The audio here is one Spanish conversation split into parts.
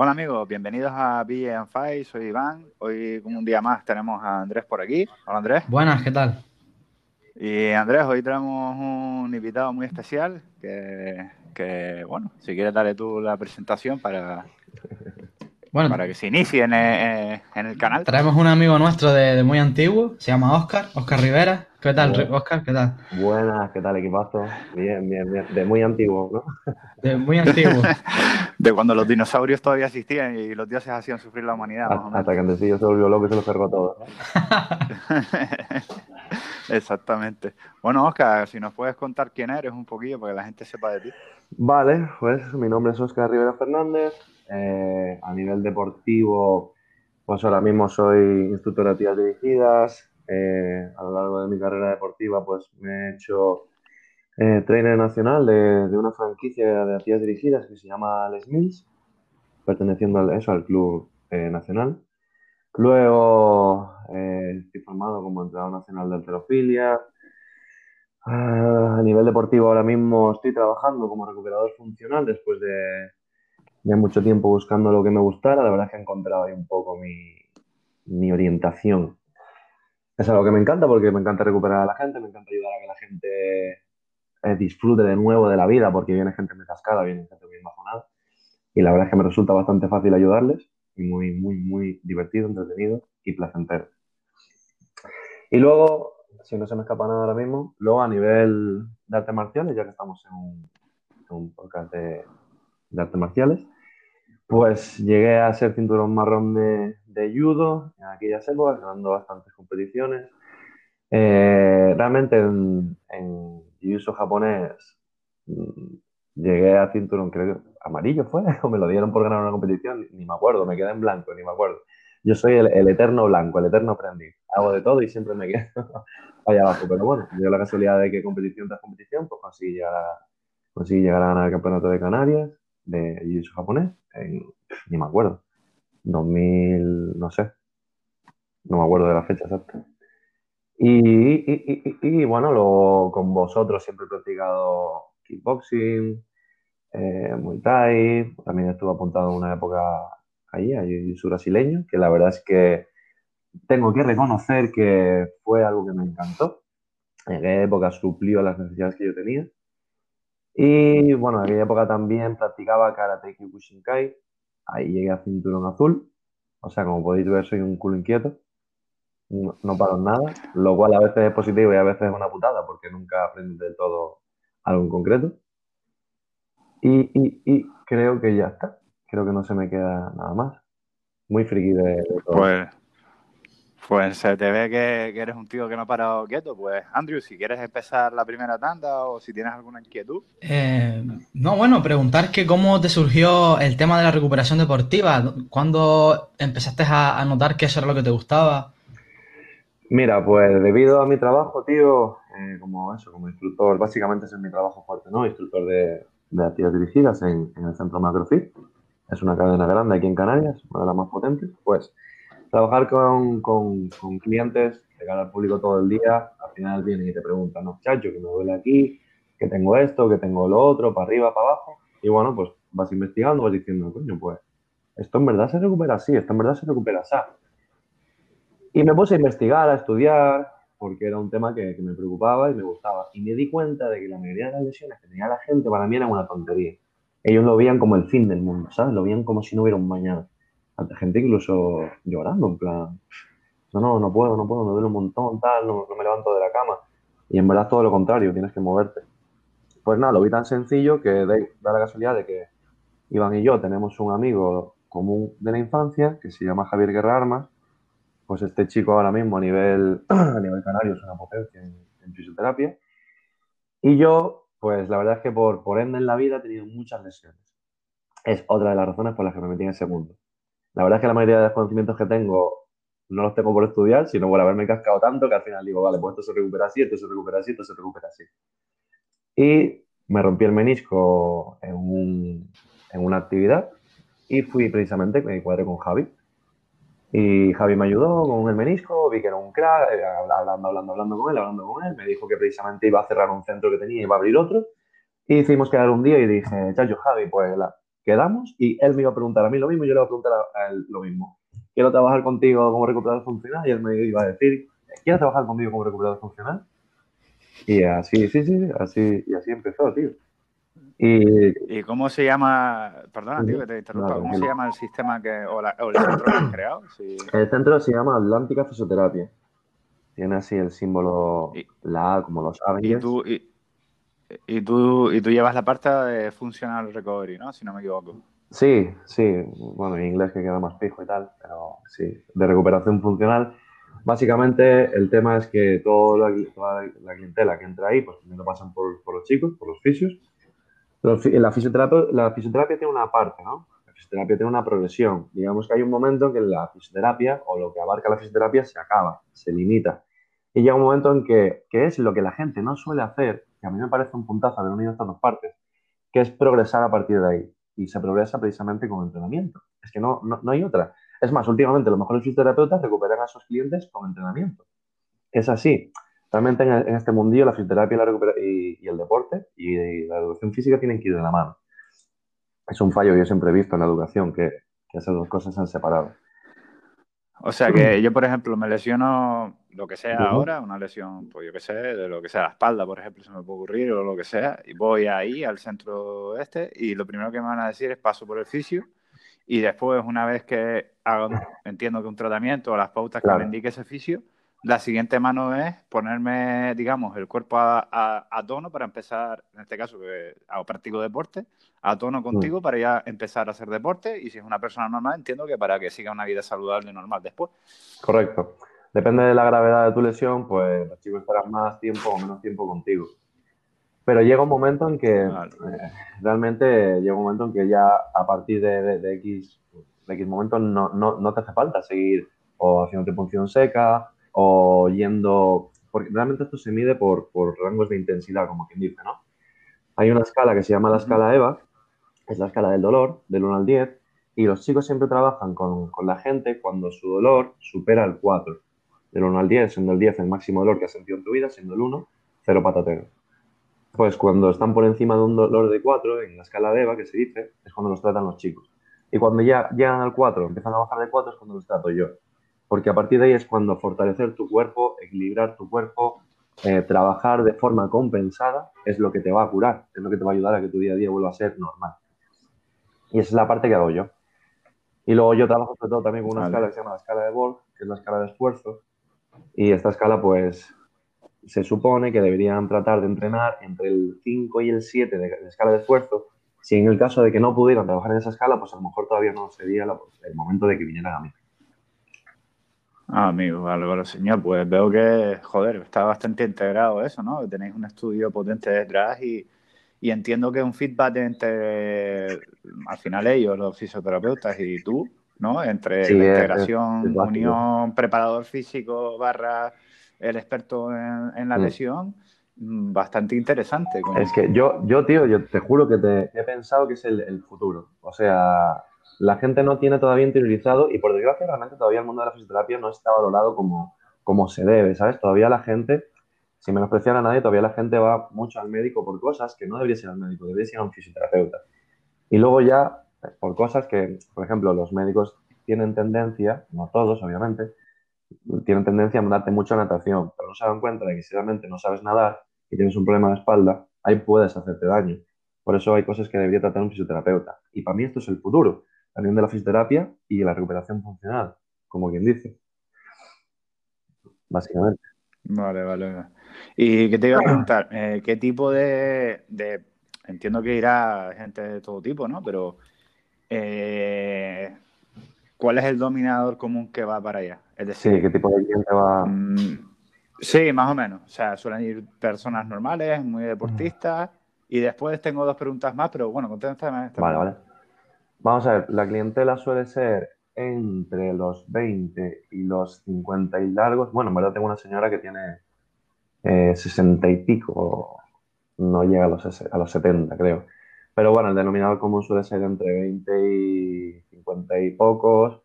Hola amigos, bienvenidos a BM Five, soy Iván. Hoy, como un día más, tenemos a Andrés por aquí. Hola Andrés. Buenas, ¿qué tal? Y Andrés, hoy tenemos un invitado muy especial que, bueno, si quieres darle tú la presentación para, bueno, para que se inicie en el, canal. Traemos un amigo nuestro de, muy antiguo, se llama Oscar, Oscar Rivera. ¿Qué tal, Oscar? ¿Qué tal? Buenas, ¿qué tal, equipazo? Bien, bien, bien. De muy antiguo, ¿no? De muy antiguo. de cuando los dinosaurios todavía existían y los dioses hacían sufrir la humanidad. Hasta, que que se volvió loco y se lo cerró todo. Exactamente. Bueno, Oscar, si nos puedes contar quién eres un poquillo para que la gente sepa de ti. Vale, pues mi nombre es Oscar Rivera Fernández. Eh, a nivel deportivo, pues ahora mismo soy instructor de tías dirigidas. Eh, a lo largo de mi carrera deportiva, pues me he hecho eh, trainer nacional de, una franquicia de actividades dirigidas que se llama Les Mills, perteneciendo eso, al club eh, nacional. Luego eh, estoy formado como entrenador nacional de alterofilia. Ah, a nivel deportivo ahora mismo estoy trabajando como recuperador funcional después de, de, mucho tiempo buscando lo que me gustara. La verdad es que he encontrado ahí un poco mi, mi orientación. Es algo que me encanta porque me encanta recuperar a la gente, me encanta ayudar a que la gente eh, disfrute de nuevo de la vida, porque viene gente muy cascada, viene gente muy embajonada. Y la verdad es que me resulta bastante fácil ayudarles y muy, muy, muy divertido, entretenido y placentero. Y luego, si no se me escapa nada ahora mismo, luego a nivel de artes marciales, ya que estamos en un, un podcast de, de, artes marciales, pues llegué a ser cinturón marrón de, de judo en aquellas épocas, ganando bastantes competiciones. Eh, realmente en, en jiu japonés mm, llegué a cinturón, creo amarillo fue, o me lo dieron por ganar una competición, ni me acuerdo, me quedé en blanco, ni me acuerdo. Yo soy el, eterno blanco, el eterno aprendiz. Hago de todo y siempre me quedo allá abajo. Pero bueno, dio la casualidad de que competición tras competición, pues conseguí llegar a, conseguí llegar a ganar el campeonato de Canarias de jiu japonés, ni me acuerdo, 2000, no sé, no me acuerdo de la fecha exacta. Y, bueno, lo, con vosotros siempre he practicado kickboxing, eh, Muay Thai, también estuve apuntado en una época allí, a jiu brasileño, que la verdad es que tengo que reconocer que fue algo que me encantó. En aquella época suplió las necesidades que yo tenía. Y bueno, en aquella época también practicaba karate Kyokushinkai. Ahí llegué a cinturón azul. O sea, como podéis ver, soy un culo inquieto no, paro nada, lo cual a veces es positivo y a veces es una putada porque nunca aprendes del todo algo en concreto. Y, creo que ya está. Creo que no se me queda nada más. Muy friki de, todo. Pues, pues se te ve que, eres un tío que no ha parado quieto. Pues, Andrew, si quieres empezar la primera tanda o si tienes alguna inquietud. Eh, no, bueno, preguntar que cómo te surgió el tema de la recuperación deportiva. ¿Cuándo empezaste a notar que eso era lo que te gustaba? Mira, pues debido a mi trabajo, tío, eh, como eso, como instructor, básicamente ese es mi trabajo fuerte, ¿no? Instructor de, de actividades dirigidas en, el centro Macrofit. Es una cadena grande aquí en Canarias, una de las más potentes. Pues trabajar con, con, con clientes, llegar al público todo el día, al final vienen y te preguntan, no, chacho, que me duele aquí, que tengo esto, que tengo lo otro, para arriba, para abajo. Y bueno, pues vas investigando, vas diciendo, coño, pues esto en verdad se recupera así, esto en verdad se recupera así y me puse a investigar, a estudiar, porque era un tema que, me preocupaba y me gustaba. Y me di cuenta de que la mayoría de las lesiones que tenía la gente para mí eran una tontería. Ellos lo veían como el fin del mundo, ¿sabes? Lo veían como si no hubiera un mañana. Ante gente incluso llorando, en plan, no, no, no puedo, no puedo, me duele un montón, tal, no, me levanto de la cama. Y en verdad todo lo contrario, tienes que moverte. Pues nada, lo vi tan sencillo que da la casualidad de que Iván y yo tenemos un amigo común de la infancia que se llama Javier Guerra Armas pues este chico ahora mismo a nivel, a nivel canario es una potencia en, fisioterapia. Y yo, pues la verdad es que por, por ende en la vida he tenido muchas lesiones. Es otra de las razones por las que me metí en ese mundo. La verdad es que la mayoría de los conocimientos que tengo no los tengo por estudiar, sino por haberme cascado tanto que al final digo, vale, pues esto se recupera así, esto se recupera así, esto se recupera así. Y me rompí el menisco en, un, en una actividad y fui precisamente, me cuadré con Javi, y Javi me ayudó con el menisco, vi que era un crack, eh, hablando, hablando, hablando con él, hablando con él. Me dijo que precisamente iba a cerrar un centro que tenía y iba a abrir otro. Y hicimos quedar un día y dije, chacho, Javi, pues quedamos y él me iba a preguntar a mí lo mismo y yo le iba a preguntar a él lo mismo. Quiero trabajar contigo como recuperador funcional y él me iba a decir, ¿quieres trabajar conmigo como recuperador funcional? Y así, sí, sí, así, y así empezó, tío. Y, cómo se llama, perdona, tío, que te interrumpa, ¿cómo se llama el sistema que, o, el centro que has creado? El centro se llama Atlántica Fisioterapia. Tiene así el símbolo, la A, como los sabes. Y tú, y, tú, y tú llevas la parte de Functional Recovery, ¿no? Si no me equivoco. Sí, sí, bueno, en inglés que queda más fijo y tal, pero sí, de recuperación funcional. Básicamente el tema es que toda la, clientela que entra ahí, pues primero pasan por, por los chicos, por los fisios, la fisioterapia, la fisioterapia tiene una parte, ¿no? La fisioterapia tiene una progresión. Digamos que hay un momento en que la fisioterapia o lo que abarca la fisioterapia se acaba, se limita. Y llega un momento en que, que es lo que la gente no suele hacer, que a mí me parece un puntazo haber unido estas dos partes, que es progresar a partir de ahí. Y se progresa precisamente con entrenamiento. Es que no, no, no hay otra. Es más, últimamente los mejores fisioterapeutas recuperan a sus clientes con entrenamiento. Es así. Realmente en, este mundillo la fisioterapia y, el deporte y, la educación física tienen que ir de la mano. Es un fallo que yo siempre he visto en la educación, que, que esas dos cosas se han separado. O sea que yo, por ejemplo, me lesiono lo que sea ahora, una lesión, pues yo qué sé, de lo que sea, la espalda, por ejemplo, se me puede ocurrir, o lo que sea, y voy ahí al centro este, y lo primero que me van a decir es paso por el fisio, y después, una vez que hago, entiendo que un tratamiento o las pautas que me indique ese fisio, la siguiente mano es ponerme, digamos, el cuerpo a, tono para empezar, en este caso, que hago practico deporte, a tono contigo mm. para ya empezar a hacer deporte y si es una persona normal, entiendo que para que siga una vida saludable y normal después. Correcto. Depende de la gravedad de tu lesión, pues los chicos estarán más tiempo o menos tiempo contigo. Pero llega un momento en que, eh, realmente llega un momento en que ya a partir de, X, de X momento no, no, no te hace falta seguir o haciendo punción seca o yendo, porque realmente esto se mide por, por rangos de intensidad, como quien dice, ¿no? Hay una escala que se llama la escala EVA, es la escala del dolor, del 1 al 10, y los chicos siempre trabajan con, con, la gente cuando su dolor supera el 4. Del 1 al 10, siendo el 10 el máximo dolor que has sentido en tu vida, siendo el 1, cero patatero. Pues cuando están por encima de un dolor de 4, en la escala de EVA, que se dice, es cuando los tratan los chicos. Y cuando ya llegan al 4, empiezan a bajar de 4, es cuando los trato yo porque a partir de ahí es cuando fortalecer tu cuerpo, equilibrar tu cuerpo, eh, trabajar de forma compensada es lo que te va a curar, es lo que te va a ayudar a que tu día a día vuelva a ser normal. Y esa es la parte que hago yo. Y luego yo trabajo sobre todo también con una escala que se llama la escala de Borg, que es la escala de esfuerzo. Y esta escala, pues, se supone que deberían tratar de entrenar entre el 5 y el 7 de, de escala de esfuerzo. Si en el caso de que no pudieran trabajar en esa escala, pues a lo mejor todavía no sería el momento de que vinieran a mí. Ah, amigo, vale, vale, señor. Pues veo que, joder, está bastante integrado eso, ¿no? Tenéis un estudio potente detrás y, y entiendo que un feedback entre, al final ellos, los fisioterapeutas y tú, ¿no? Entre la integración, unión, preparador físico barra el experto en, la mm. lesión, mm, bastante interesante. Es que yo, yo, tío, yo te juro que te he pensado que es el, el futuro. O sea, la gente no tiene todavía interiorizado y por desgracia realmente todavía el mundo de la fisioterapia no está valorado como, como se debe, ¿sabes? Todavía la gente, sin menospreciar a nadie, todavía la gente va mucho al médico por cosas que no debería ser al médico, debería ser a un fisioterapeuta. Y luego ya, por cosas que, por ejemplo, los médicos tienen tendencia, no todos obviamente, tienen tendencia a mandarte mucho natación, pero no se dan cuenta de que si realmente no sabes nadar y tienes un problema de espalda, ahí puedes hacerte daño. Por eso hay cosas que debería tratar un fisioterapeuta. Y para mí esto es el futuro también de la fisioterapia y la recuperación funcional, como quien dice. Básicamente. Vale, vale. Y que te iba a preguntar, eh, ¿qué tipo de, Entiendo que irá gente de todo tipo, ¿no? Pero eh, ¿cuál es el dominador común que va para allá? Es decir, sí, ¿qué tipo de cliente va? Mm, sí, más o menos. O sea, suelen ir personas normales, muy deportistas. Y después tengo dos preguntas más, pero bueno, contéstame. Vale, vale. Vamos a ver, la clientela suele ser entre los 20 y los 50 y largos. Bueno, en verdad tengo una señora que tiene 60 eh, y pico, no llega a los, a los 70, creo. Pero bueno, el denominador común suele ser entre 20 y 50 y pocos.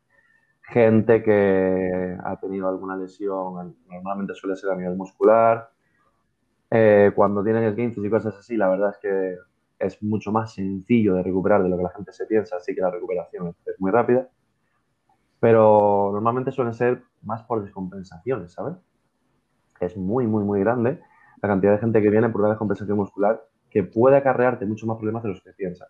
Gente que ha tenido alguna lesión, normalmente suele ser a nivel muscular. Eh, cuando tienen el 15 y cosas así, la verdad es que es mucho más sencillo de recuperar de lo que la gente se piensa, así que la recuperación es muy rápida. Pero normalmente suelen ser más por descompensaciones, ¿sabes? Es muy, muy, muy grande la cantidad de gente que viene por una descompensación muscular que puede acarrearte mucho más problemas de los que piensas.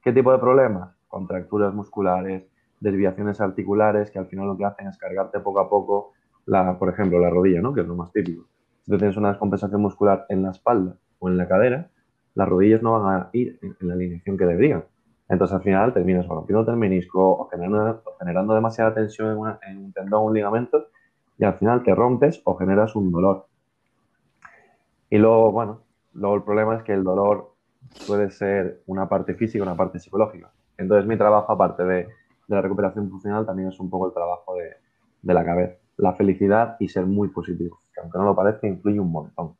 ¿Qué tipo de problemas? Contracturas musculares, desviaciones articulares, que al final lo que hacen es cargarte poco a poco, la, por ejemplo, la rodilla, ¿no? que es lo más típico. Si tú tienes una descompensación muscular en la espalda o en la cadera, las rodillas no van a ir en, la alineación que deberían. Entonces al final terminas rompiendo el menisco o generando, demasiada tensión en, un tendón o un ligamento y al final te rompes o generas un dolor. Y luego, bueno, luego el problema es que el dolor puede ser una parte física una parte psicológica. Entonces mi trabajo, aparte de, la recuperación funcional, también es un poco el trabajo de, la cabeza. La felicidad y ser muy positivo, que aunque no lo parezca, influye un montón.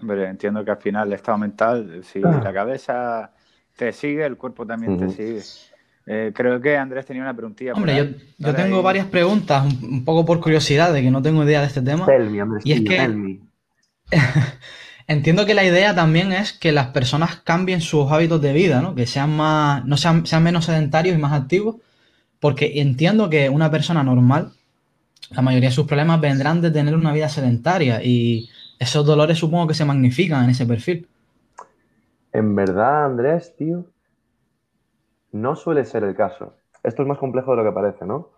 Hombre, entiendo que al final el estado mental, si ah. la cabeza te sigue, el cuerpo también te sigue. Eh, creo que Andrés tenía una preguntilla. Hombre, yo, tengo varias preguntas, un, poco por curiosidad, de que no tengo idea de este tema. y es que entiendo que la idea también es que las personas cambien sus hábitos de vida, ¿no? Que sean más, no sean, sean menos sedentarios y más activos, porque entiendo que una persona normal, la mayoría de sus problemas vendrán de tener una vida sedentaria y esos dolores supongo que se magnifican en ese perfil. En verdad, Andrés, tío, no suele ser el caso. Esto es más complejo de lo que parece, ¿no?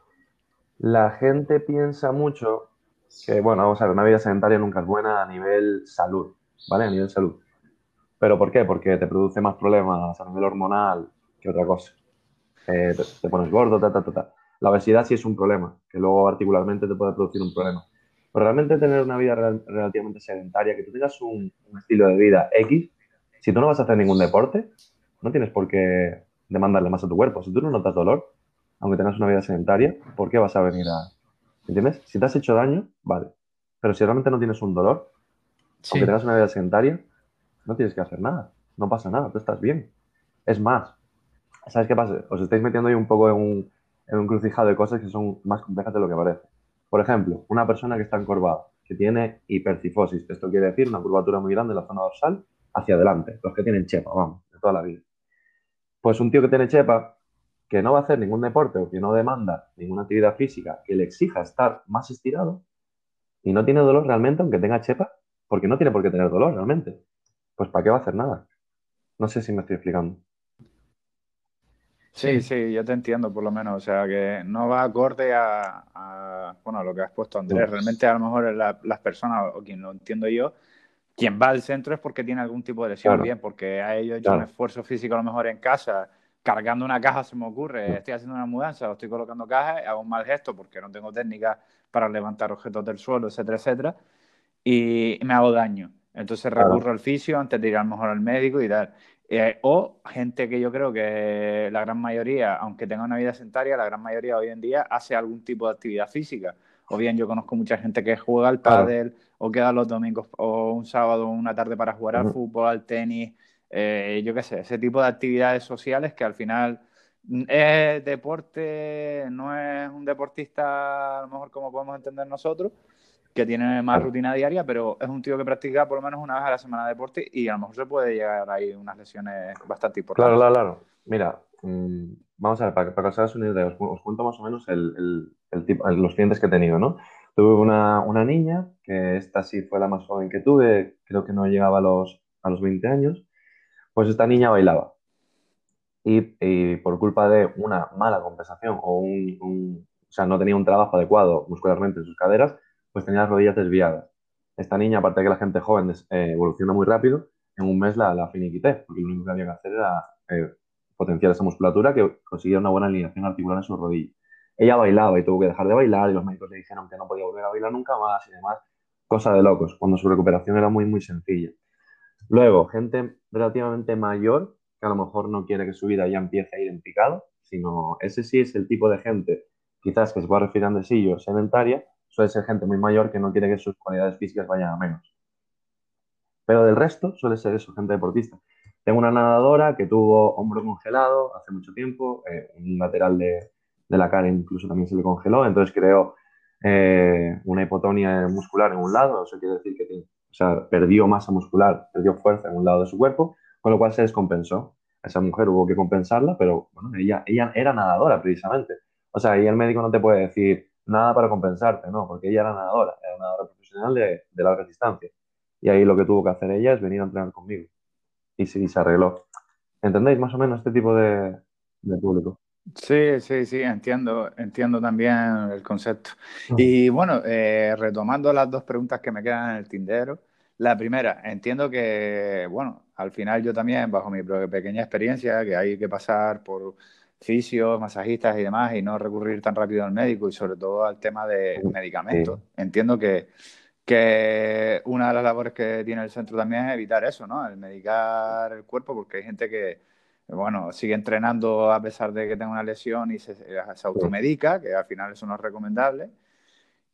La gente piensa mucho que, bueno, vamos a ver, una vida sedentaria nunca es buena a nivel salud, ¿vale? A nivel salud. ¿Pero por qué? Porque te produce más problemas a nivel hormonal que otra cosa. Eh, te, pones gordo, ta, ta, ta, ta. La obesidad sí es un problema, que luego particularmente te puede producir un problema. Pero realmente tener una vida relativamente sedentaria, que tú tengas un, un, estilo de vida X, si tú no vas a hacer ningún deporte, no tienes por qué demandarle más a tu cuerpo. Si tú no notas dolor, aunque tengas una vida sedentaria, ¿por qué vas a venir a... ¿Entiendes? Si te has hecho daño, vale. Pero si realmente no tienes un dolor, aunque tengas una vida sedentaria, no tienes que hacer nada. No pasa nada, tú estás bien. Es más, ¿sabes qué pasa? Os estáis metiendo ahí un poco en un, en un crucijado de cosas que son más complejas de lo que parece. Por ejemplo, una persona que está encorvada, que tiene hipercifosis. Esto quiere decir una curvatura muy grande en la zona dorsal hacia adelante. Los que tienen chepa, vamos, de toda la vida. Pues un tío que tiene chepa, que no va a hacer ningún deporte o que no demanda ninguna actividad física que le exija estar más estirado y no tiene dolor realmente, aunque tenga chepa, porque no tiene por qué tener dolor realmente. Pues ¿para qué va a hacer nada? No sé si me estoy explicando. Sí, sí, yo te entiendo por lo menos. O sea, que no va acorde a, bueno, a lo que has puesto, Andrés. Realmente a lo mejor las personas, o quien lo entiendo yo, quien va al centro es porque tiene algún tipo de lesión, bien, porque ha hecho un esfuerzo físico a lo mejor en casa, cargando una caja se me ocurre, estoy haciendo una mudanza o estoy colocando cajas, hago un mal gesto porque no tengo técnica para levantar objetos del suelo, etcétera, etcétera, y me hago daño. Entonces recurro al fisio antes de ir a lo mejor al médico y tal. Eh, o gente que yo creo que la gran mayoría, aunque tenga una vida sedentaria, la gran mayoría hoy en día hace algún tipo de actividad física. O bien yo conozco mucha gente que juega al pádel o queda los domingos o un sábado o una tarde para jugar al fútbol, al tenis, eh, yo qué sé, ese tipo de actividades sociales que al final mm, es deporte, no es un deportista a lo mejor como podemos entender nosotros, que tiene más rutina diaria, pero es un tío que practica por lo menos una vez a la semana de deporte y a lo mejor se puede llegar ahí unas lesiones bastante importantes. Claro, claro, claro. Mira, mm, vamos a ver, para, para que os hagáis una idea, os, cuento más o menos el, los clientes que he tenido, ¿no? Tuve una, niña, que esta sí fue la más joven que tuve, creo que no llegaba a los, a los 20 años, pues esta niña bailaba. Y, por culpa de una mala compensación o un, o sea, no tenía un trabajo adecuado muscularmente en sus caderas, pues tenía las rodillas desviadas. Esta niña, aparte de que la gente joven eh, evoluciona muy rápido, en un mes la, la finiquité, porque lo único que había que hacer era eh, potenciar esa musculatura que consiguiera una buena alineación articular en su rodilla ella bailaba y tuvo que dejar de bailar y los médicos le dijeron que no podía volver a bailar nunca más y demás. Cosa de locos, cuando su recuperación era muy, muy sencilla. Luego, gente relativamente mayor que a lo mejor no quiere que su vida ya empiece a ir en picado, sino ese sí es el tipo de gente, quizás que se pueda referir a sedentaria, suele ser gente muy mayor que no quiere que sus cualidades físicas vayan a menos. Pero del resto suele ser eso, gente deportista. Tengo una nadadora que tuvo hombro congelado hace mucho tiempo, eh, un lateral de, de la cara incluso también se le congeló, entonces creó eh, una hipotonia muscular en un lado, eso quiere decir que sea, perdió masa muscular, perdió fuerza en un lado de su cuerpo, con lo cual se descompensó. esa mujer hubo que compensarla, pero bueno, ella, ella era nadadora precisamente. O sea, ahí el médico no te puede decir nada para compensarte, no, porque ella era nadadora, era nadadora profesional de, de largas distancias. Y ahí lo que tuvo que hacer ella es venir a entrenar conmigo. Y sí, se arregló. ¿Entendéis más o menos este tipo de, de público? Sí, sí, sí, entiendo, entiendo también el concepto. Y bueno, eh, retomando las dos preguntas que me quedan en el tindero, la primera, entiendo que, bueno, al final yo también, bajo mi pequeña experiencia, que hay que pasar por fisios, masajistas y demás y no recurrir tan rápido al médico y sobre todo al tema de medicamentos. Entiendo que, que una de las labores que tiene el centro también es evitar eso, ¿no? El medicar el cuerpo porque hay gente que bueno, sigue entrenando a pesar de que tenga una lesión y se, automedica, que al final eso no es recomendable.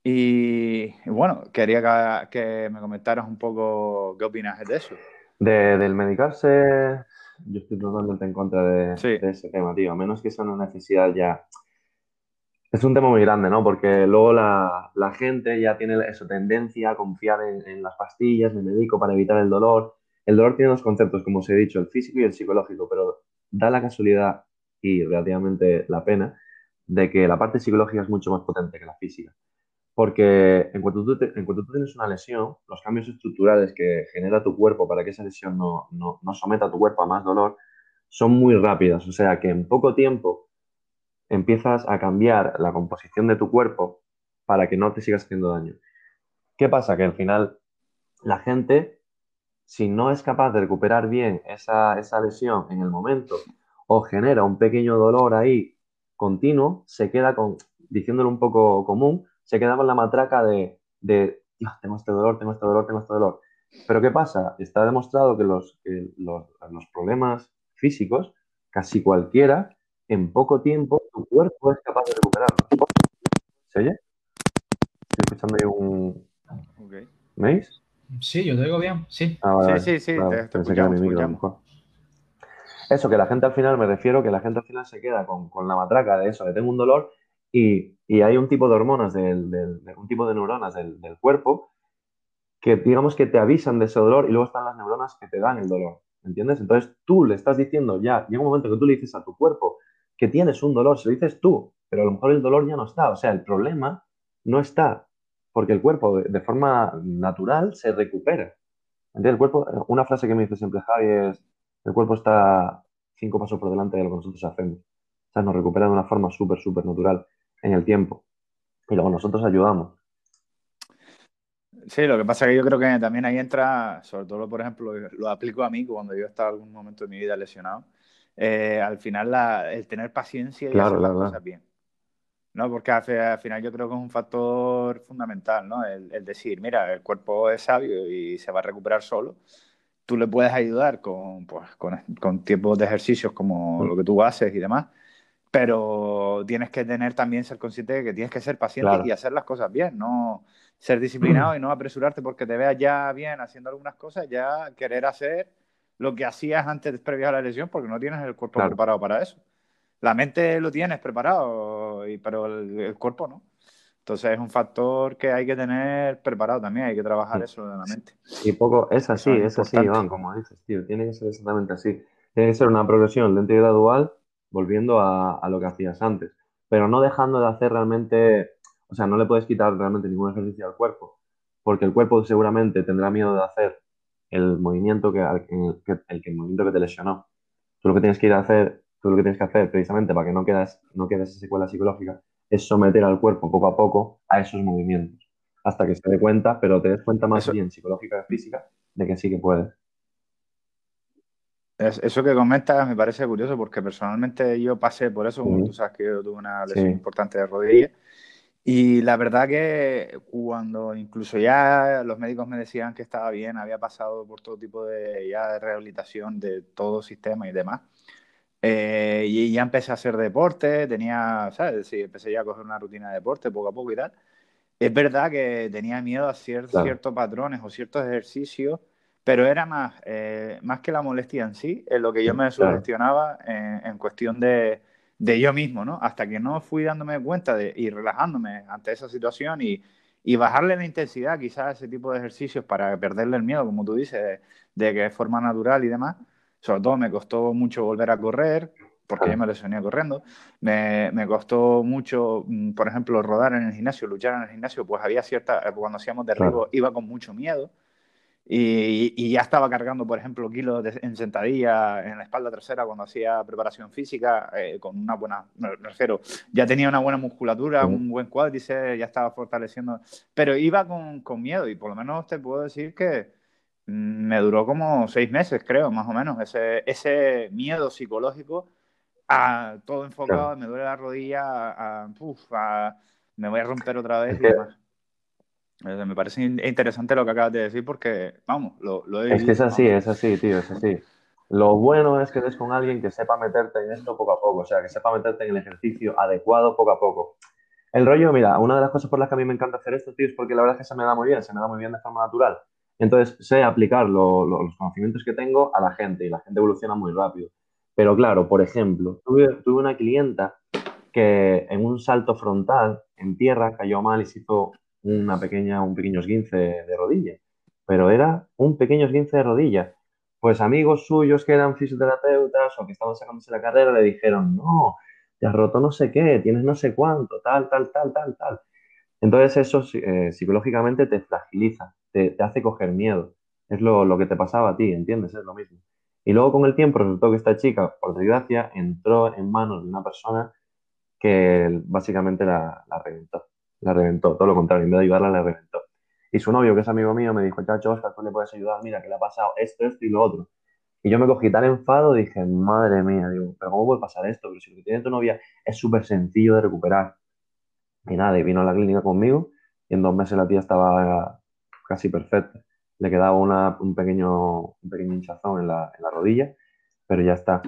Y, bueno, quería que, me comentaras un poco qué opinas de eso. De, del medicarse, yo estoy totalmente en contra de, ese tema, tío. A menos que sea una necesidad ya. Es un tema muy grande, ¿no? Porque luego la, la gente ya tiene esa tendencia a confiar en, en, las pastillas, me medico para evitar el dolor. El dolor tiene dos conceptos, como os he dicho, el físico y el psicológico, pero da la casualidad y relativamente la pena de que la parte psicológica es mucho más potente que la física. Porque en cuanto tú, en cuanto tú tienes una lesión, los cambios estructurales que genera tu cuerpo para que esa lesión no, no, no someta a tu cuerpo a más dolor son muy rápidas. O sea que en poco tiempo empiezas a cambiar la composición de tu cuerpo para que no te sigas haciendo daño. ¿Qué pasa? Que al final la gente si no es capaz de recuperar bien esa, lesión en el momento o genera un pequeño dolor ahí continuo, se queda con, diciéndolo un poco común, se queda con la matraca de, de tengo este dolor, tengo este dolor, tengo este dolor. Pero ¿qué pasa? Está demostrado que los, los, los, problemas físicos, casi cualquiera, en poco tiempo tu cuerpo es capaz de recuperarlos. ¿Se oye? Estoy escuchando ahí un... ¿Veis? Sí, yo te digo bien, sí. Ah, sí, sí, sí, Eso, que la gente al final, me refiero que la gente al final se queda con, la matraca de eso, de tengo un dolor y, hay un tipo de hormonas, del, un tipo de neuronas del, cuerpo que digamos que te avisan de ese dolor y luego están las neuronas que te dan el dolor, ¿entiendes? Entonces tú le estás diciendo ya, llega un momento que tú le dices a tu cuerpo que tienes un dolor, se lo dices tú, pero a lo mejor el dolor ya no está, o sea, el problema no está porque el cuerpo de, forma natural se recupera. El cuerpo, una frase que me dice siempre Javi es, el cuerpo está cinco pasos por delante de lo que nosotros hacemos. O sea, nos recupera de una forma súper, súper natural en el tiempo. Y luego nosotros ayudamos. Sí, lo que pasa es que yo creo que también ahí entra, sobre todo, por ejemplo, lo aplico a mí cuando yo estaba algún momento de mi vida lesionado. Eh, al final, el tener paciencia y hacer las cosas bien. ¿no? Porque al, final yo creo que es un factor fundamental, ¿no? El, decir, mira, el cuerpo es sabio y se va a recuperar solo. Tú le puedes ayudar con, pues, con, tiempos de ejercicios como mm. lo que tú haces y demás, pero tienes que tener también, ser consciente de que tienes que ser paciente y hacer las cosas bien, no ser disciplinado y no apresurarte porque te veas ya bien haciendo algunas cosas, ya querer hacer lo que hacías antes previo a la lesión porque no tienes el cuerpo preparado para eso la mente lo tienes preparado, y, pero el, cuerpo no. Entonces es un factor que hay que tener preparado también, hay que trabajar eso de la mente. Y poco, es así, es, así, Iván, como dices, tío, tiene que ser exactamente así. Tiene que ser una progresión lenta y gradual, volviendo a, a, lo que hacías antes, pero no dejando de hacer realmente, o sea, no le puedes quitar realmente ningún ejercicio al cuerpo, porque el cuerpo seguramente tendrá miedo de hacer el movimiento que, el, que, el movimiento que te lesionó. Tú lo que tienes que ir a hacer tú lo que tienes que hacer precisamente para que no quedes, no quedes esa secuela psicológica es someter al cuerpo poco a poco a esos movimientos hasta que se dé cuenta, pero te des cuenta más bien psicológica y física de que sí que puedes. Eso que comentas me parece curioso porque personalmente yo pasé por eso, como tú sabes que yo tuve una lesión importante de rodilla y la verdad que cuando incluso ya los médicos me decían que estaba bien, había pasado por todo tipo de, ya de rehabilitación de todo sistema y demás, eh, y ya empecé a hacer deporte, tenía, ¿sabes? Sí, empecé ya a coger una rutina de deporte poco a poco y tal. Es verdad que tenía miedo a ciertos patrones o ciertos ejercicios, pero era más, eh, más que la molestia en sí, en lo que yo me sugestionaba en, cuestión de, de, yo mismo, ¿no? Hasta que no fui dándome cuenta de, y relajándome ante esa situación y, y bajarle la intensidad quizás a ese tipo de ejercicios para perderle el miedo, como tú dices, de, que es forma natural y demás. Sobre todo me costó mucho volver a correr, porque yo me lesioné corriendo. Me, me, costó mucho, mm, por ejemplo, rodar en el gimnasio, luchar en el gimnasio, pues había cierta, cuando hacíamos derribo iba con mucho miedo. Y, ya estaba cargando, por ejemplo, kilos en sentadilla en la espalda trasera cuando hacía preparación física, eh, con una buena, me refiero, ya tenía una buena musculatura, un buen cuádriceps, ya estaba fortaleciendo, pero iba con, con, miedo y por lo menos te puedo decir que me duró como seis meses, creo, más o menos, ese, ese miedo psicológico a todo enfocado, me duele la rodilla, a, a, me voy a romper otra vez y demás. Me parece interesante lo que acabas de decir porque, vamos, lo, lo he Es que es así, es así, tío, es así. Lo bueno es que eres con alguien que sepa meterte en esto poco a poco, o sea, que sepa meterte en el ejercicio adecuado poco a poco. El rollo, mira, una de las cosas por las que a mí me encanta hacer esto, tío, es porque la verdad es que se me da muy bien, se me da muy bien de forma natural. Entonces, sé aplicar los conocimientos que tengo a la gente y la gente evoluciona muy rápido. Pero claro, por ejemplo, tuve, tuve una clienta que en un salto frontal en tierra cayó mal y se hizo una pequeña, un pequeño esguince de rodilla, pero era un pequeño esguince de rodilla. Pues amigos suyos que eran fisioterapeutas o que estaban sacándose la carrera le dijeron, no, te has roto no sé qué, tienes no sé cuánto, tal, tal, tal, tal, tal. Entonces eso eh, psicológicamente te fragiliza, te, hace coger miedo. Es lo, lo, que te pasaba a ti, ¿entiendes? Es lo mismo. Y luego con el tiempo resultó que esta chica, por desgracia, entró en manos de una persona que básicamente la, la reventó la reventó, todo lo contrario, en vez de ayudarla, la reventó. Y su novio, que es amigo mío, me dijo, chacho, Oscar, tú le puedes ayudar, mira, que le ha pasado esto, esto y lo otro. Y yo me cogí tan enfado, dije, madre mía, digo, pero ¿cómo puede pasar esto? Pero si lo que tiene tu novia es súper sencillo de recuperar. Y nada, y vino a la clínica conmigo y en dos meses la tía estaba casi perfecta. Le quedaba una, un, pequeño, un pequeño hinchazón en la, en la rodilla, pero ya está.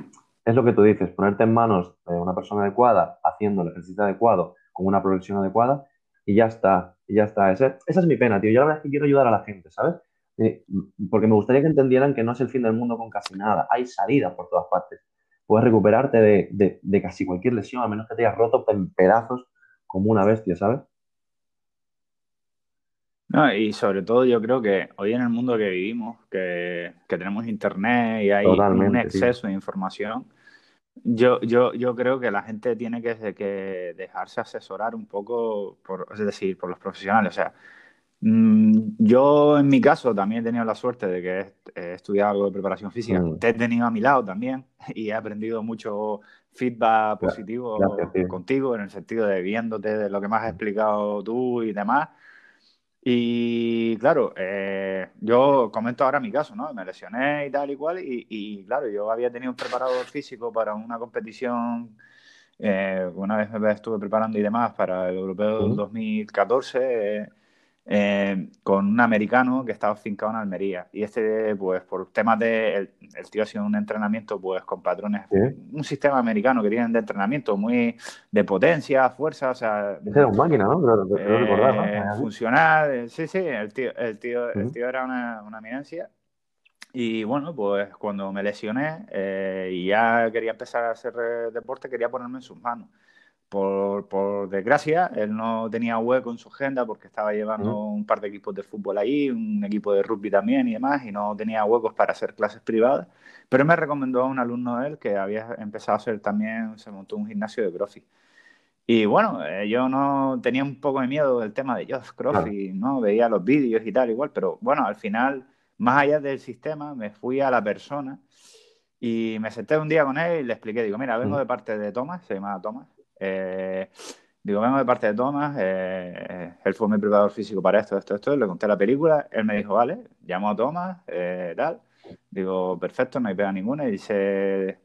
Es lo que tú dices, ponerte en manos de una persona adecuada, haciendo el ejercicio adecuado, con una progresión adecuada, y ya está, y ya está. Esa, esa es mi pena, tío. Yo la verdad es que quiero ayudar a la gente, ¿sabes? Eh, porque me gustaría que entendieran que no es el fin del mundo con casi nada. Hay salida por todas partes. Puedes recuperarte de, de, casi cualquier lesión, a menos que te hayas roto en pedazos como una bestia, ¿sabes? No, y sobre todo yo creo que hoy en el mundo que vivimos, que, que tenemos internet y hay un exceso de información, yo, yo, yo creo que la gente tiene que, que dejarse asesorar un poco, por, es decir, por los profesionales. O sea, mm, yo en mi caso también he tenido la suerte de que he, estudiado algo de preparación física. Mm. Te he tenido a mi lado también y he aprendido mucho feedback positivo contigo en el sentido de viéndote de lo que más has explicado tú y demás. Y claro, eh, yo comento ahora mi caso, ¿no? Me lesioné y tal y cual, y, claro, yo había tenido un preparador físico para una competición, eh, una vez me estuve preparando y demás para el Europeo del 2014. Eh, con un americano que estaba fincado en Almería. Y este, pues, por temas de. El, tío ha sido un entrenamiento, pues, con patrones. Un sistema americano que tienen de entrenamiento muy. de potencia, fuerza, o sea. Era un máquina, ¿no? Eh, funcional. Sí, sí, el tío, el tío, el tío era una, una eminencia. Y bueno, pues cuando me lesioné eh, y ya quería empezar a hacer deporte, quería ponerme en sus manos. Por, desgracia, él no tenía hueco en su agenda porque estaba llevando un par de equipos de fútbol ahí, un equipo de rugby también y demás, y no tenía huecos para hacer clases privadas. Pero me recomendó a un alumno de él que había empezado a hacer también, se montó un gimnasio de CrossFit. Y bueno, eh, yo no tenía un poco de miedo del tema de Josh CrossFit, ¿no? Veía los vídeos y tal, igual, pero bueno, al final, más allá del sistema, me fui a la persona y me senté un día con él y le expliqué, digo, mira, vengo de parte de Thomas, se llama Thomas, eh, digo, vengo de parte de Thomas, eh, él fue mi preparador físico para esto, esto, esto, le conté la película, él me dijo, vale, llamó a Thomas, eh, tal, digo, perfecto, no hay pega ninguna, y dice,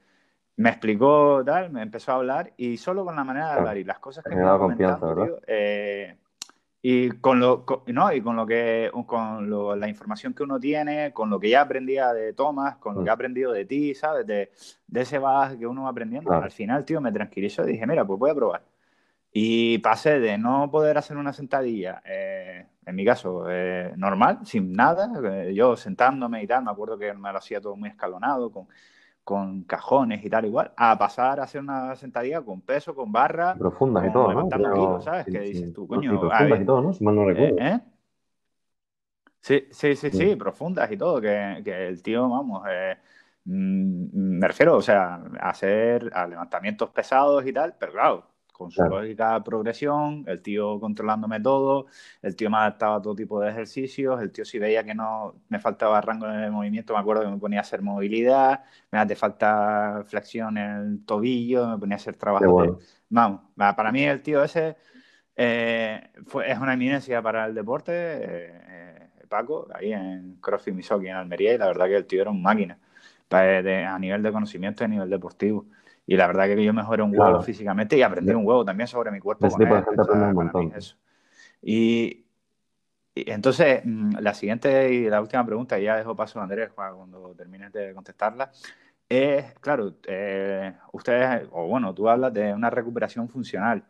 me explicó tal, me empezó a hablar, y solo con la manera de hablar y las cosas que me daba confianza, y con lo, no, y con lo que, con la información que uno tiene, con lo que ya aprendía de Thomas, con lo que ha mm. aprendido de ti, ¿sabes? De, de ese bagaje que uno va aprendiendo. Al final, tío, me tranquilizó y dije, mira, pues voy a probar. Y pasé de no poder hacer una sentadilla, eh, en mi caso, eh, normal, sin nada, eh, yo sentándome y tal, me acuerdo que me lo hacía todo muy escalonado, con, con cajones y tal igual, a pasar a hacer una sentadilla con peso, con barra. Profundas y todo, ¿no? Kilos, ¿sabes? Sí, ¿Qué dices tú, coño? profundas y todo, ¿no? Si mal no recuerdo. ¿Eh? ¿eh? Sí, sí, sí, sí, profundas y todo, que, que el tío, vamos, eh, mm, me refiero, o sea, a hacer a levantamientos pesados y tal, pero claro, con su lógica progresión, el tío controlándome todo, el tío me adaptaba a todo tipo de ejercicios, el tío si veía que no me faltaba rango de movimiento, me acuerdo que me ponía a hacer movilidad, me hace falta flexión en el tobillo, me ponía a hacer trabajo. Vamos, para mí el tío ese eh, fue, es una eminencia para el deporte, eh, eh, Paco, ahí en CrossFit Misoki en Almería, y la verdad que el tío era un máquina a nivel de conocimiento y a nivel deportivo. Y la verdad que yo mejoré un huevo físicamente y aprendí un huevo también sobre mi cuerpo. Con un montón. Y, entonces, mm, la siguiente y la última pregunta, y ya dejo paso a Andrés cuando termines de contestarla, es, claro, eh, ustedes, o bueno, tú hablas de una recuperación funcional.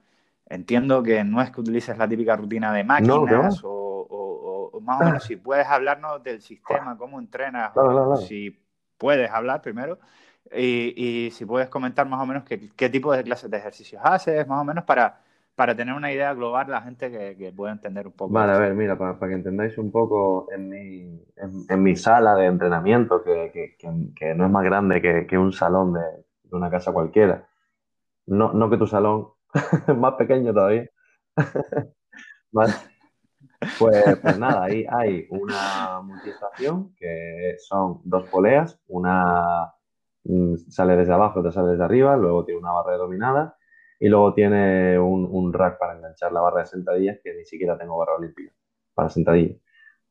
Entiendo que no es que utilices la típica rutina de máquinas o, más o menos si puedes hablarnos del sistema, cómo entrenas, si puedes hablar primero, y, si puedes comentar más o menos qué, tipo de clases de ejercicios haces, más o menos para, para tener una idea global la gente que, pueda entender un poco. Vale, a ver, mira, para, que entendáis un poco, en mi, en, mi sala de entrenamiento, que, no es más grande que, un salón de, una casa cualquiera, no, no que tu salón, más pequeño todavía. Pues, pues, nada, ahí hay una multiestación que son dos poleas, una sale desde abajo, otra sale desde arriba, luego tiene una barra de dominada y luego tiene un, rack para enganchar la barra de sentadillas que ni siquiera tengo barra olímpica para sentadillas.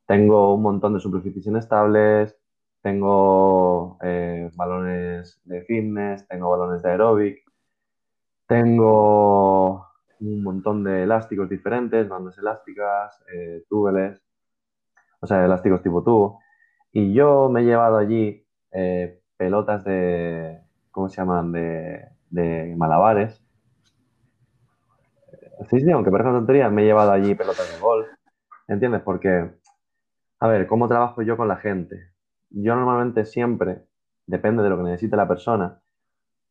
Tengo un montón de superficies inestables, tengo eh, balones de fitness, tengo balones de aeróbic, tengo un montón de elásticos diferentes, bandas elásticas, eh, túbeles, o sea, elásticos tipo tubo. Y yo me he llevado allí eh, pelotas de, ¿cómo se llaman? De, de malabares. Sí, sí, aunque parezca tontería, me he llevado allí pelotas de golf. ¿Entiendes? Porque, a ver, ¿cómo trabajo yo con la gente? Yo normalmente siempre, depende de lo que necesite la persona,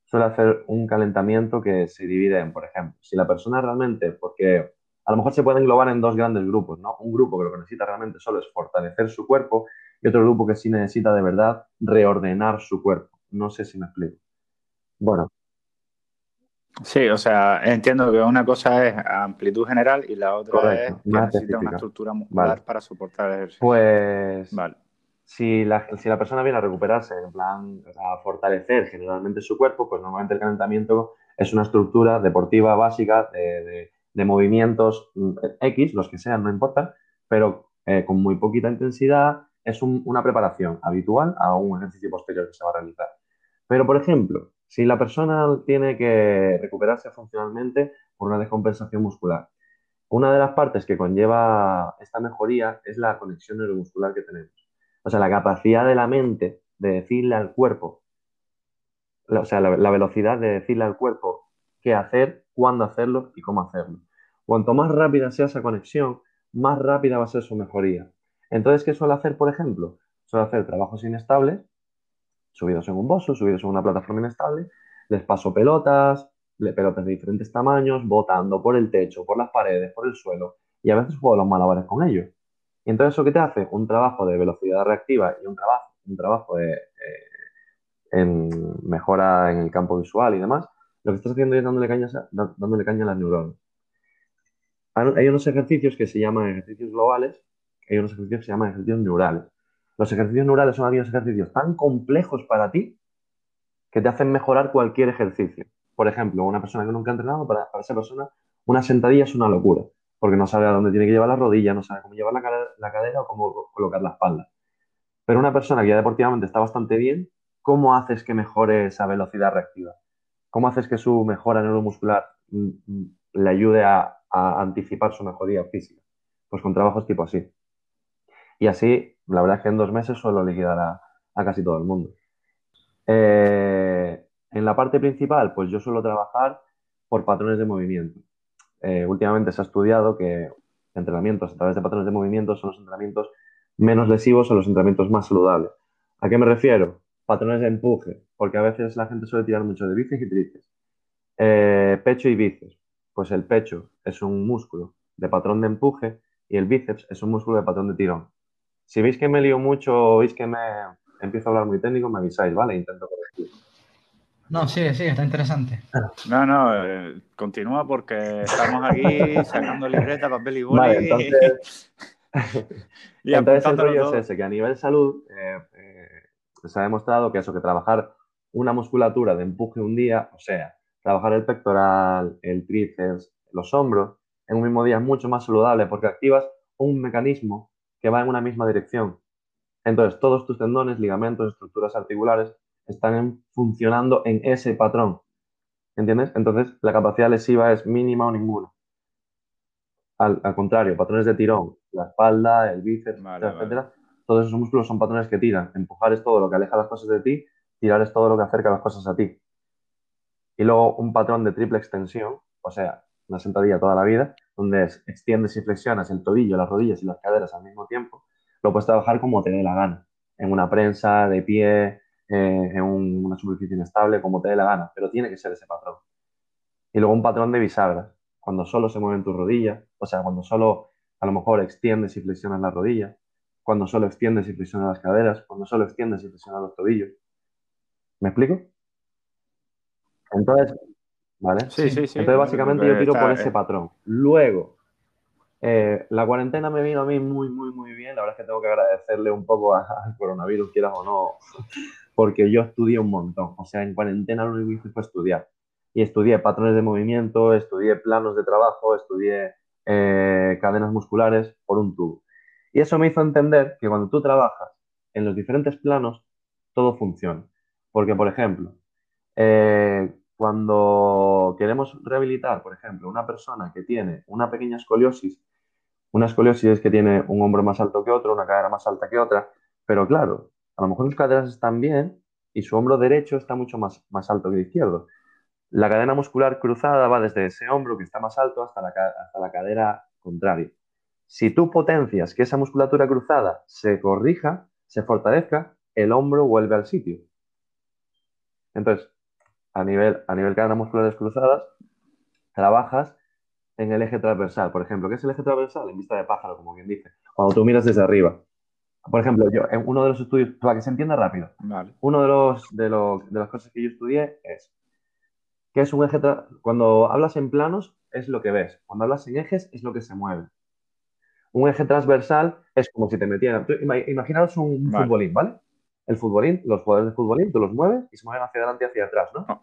suelo hacer un calentamiento que se divide en, por ejemplo, si la persona realmente, porque a lo mejor se puede englobar en dos grandes grupos, ¿no? Un grupo que lo que necesita realmente solo es fortalecer su cuerpo y otro grupo que sí necesita de verdad reordenar su cuerpo. No sé si me explico. Bueno. Sí, o sea, entiendo que una cosa es amplitud general y la otra es que necesita una estructura muscular para soportar el ejercicio. Pues vale. si, la, si la persona viene a recuperarse, en plan a fortalecer generalmente su cuerpo, pues normalmente el calentamiento es una estructura deportiva básica de, movimientos mm, X, los que sean, no importa, pero eh, con muy poquita intensidad, es una preparación habitual a un ejercicio posterior que se va a realizar. Pero, por ejemplo, si la persona tiene que recuperarse funcionalmente por una descompensación muscular, una de las partes que conlleva esta mejoría es la conexión neuromuscular que tenemos. O sea, la capacidad de la mente de decirle al cuerpo, o sea, la velocidad de decirle al cuerpo qué hacer, cuándo hacerlo y cómo hacerlo. Cuanto más rápida sea esa conexión, más rápida va a ser su mejoría. Entonces, ¿qué suele hacer, por ejemplo? Suele hacer trabajos inestables, subidos en un bozo, subidos en una plataforma inestable, les paso pelotas, pelotas de diferentes tamaños, botando por el techo, por las paredes, por el suelo, y a veces juego los malabares con ellos. Y entonces, ¿eso qué te hace? Un trabajo de velocidad reactiva y un trabajo, un trabajo de eh, en mejora en el campo visual y demás. Lo que estás haciendo es dándole caña, dándole caña a las neuronas. Hay unos ejercicios que se llaman ejercicios globales, hay unos ejercicios que se llaman ejercicios neurales. Los ejercicios neurales son aquellos ejercicios tan complejos para ti que te hacen mejorar cualquier ejercicio. Por ejemplo, una persona que nunca ha entrenado, para, esa persona, una sentadilla es una locura, porque no sabe a dónde tiene que llevar la rodilla, no sabe cómo llevar la, la cadera o cómo colocar la espalda. Pero una persona que ya deportivamente está bastante bien, ¿cómo haces que mejore esa velocidad reactiva? ¿Cómo haces que su mejora neuromuscular mm, mm, le ayude a, a anticipar su mejoría física? Pues con trabajos tipo así. Y así, la verdad es que en dos meses suelo liquidar a, casi todo el mundo. Eh, en la parte principal, pues yo suelo trabajar por patrones de movimiento. Eh, últimamente se ha estudiado que entrenamientos a través de patrones de movimiento son los entrenamientos menos lesivos o los entrenamientos más saludables. ¿A qué me refiero? patrones de empuje, porque a veces la gente suele tirar mucho de bíceps y tríceps. Eh, pecho y bíceps. Pues el pecho es un músculo de patrón de empuje y el bíceps es un músculo de patrón de tirón. Si veis que me lío mucho o veis que me empiezo a hablar muy técnico, me avisáis, ¿vale? Intento corregir. No, sí, sí, está interesante. No, no, eh, continúa porque estamos aquí sacando libreta, papel y boli. Vale, entonces, y entonces el rollo es ese, que a nivel salud eh, eh, se ha demostrado que eso, que trabajar una musculatura de empuje un día, o sea, trabajar el pectoral, el tríceps, los hombros, en un mismo día es mucho más saludable porque activas un mecanismo que va en una misma dirección. Entonces, todos tus tendones, ligamentos, estructuras articulares están funcionando en ese patrón. ¿Entiendes? Entonces, la capacidad lesiva es mínima o ninguna. Al, contrario, patrones de tirón, la espalda, el bíceps, etcétera, todos esos músculos son patrones que tiran. Empujar es todo lo que aleja las cosas de ti, tirar es todo lo que acerca las cosas a ti. Y luego un patrón de triple extensión, o sea, una sentadilla toda la vida, donde extiendes y flexionas el tobillo, las rodillas y las caderas al mismo tiempo, lo puedes trabajar como te dé la gana. En una prensa, de pie, eh, en una superficie inestable, como te dé la gana, pero tiene que ser ese patrón. Y luego un patrón de bisagras, cuando solo se mueven tus rodillas, o sea, cuando solo a lo mejor extiendes y flexionas las rodillas, cuando solo extiendes y flexionas las caderas, cuando solo extiendes y flexionas los tobillos. ¿Me explico? Entonces, ¿vale? Sí, sí, sí. Entonces, básicamente yo tiro por ese patrón. Luego, eh, la cuarentena me vino a mí muy, muy, muy bien. La verdad es que tengo que agradecerle un poco al coronavirus, quieras o no, porque yo estudié un montón. O sea, en cuarentena lo único que hice fue estudiar. Y estudié patrones de movimiento, estudié planos de trabajo, estudié eh, cadenas musculares por un tubo. Y eso me hizo entender que cuando tú trabajas en los diferentes planos, todo funciona. Porque, por ejemplo, eh, cuando queremos rehabilitar, por ejemplo, una persona que tiene una pequeña escoliosis, una escoliosis es que tiene un hombro más alto que otro, una cadera más alta que otra, pero claro, a lo mejor sus caderas están bien y su hombro derecho está mucho más, más alto que el izquierdo. La cadena muscular cruzada va desde ese hombro que está más alto hasta la, hasta la cadera contraria. Si tú potencias que esa musculatura cruzada se corrija, se fortalezca, el hombro vuelve al sitio. Entonces, a nivel, a nivel cadenas musculares cruzadas, trabajas en el eje transversal. Por ejemplo, ¿qué es el eje transversal? En vista de pájaro, como quien dice. Cuando tú miras desde arriba. Por ejemplo, yo, en uno de los estudios, para que se entienda rápido, uno de, los, de, de las cosas que yo estudié es que es un eje, cuando hablas en planos es lo que ves, cuando hablas en ejes es lo que se mueve. Un eje transversal es como si te metieran, imaginaos un futbolín, ¿vale? El futbolín, los jugadores de futbolín, tú los mueves y se mueven hacia adelante y hacia atrás, ¿no? Ah.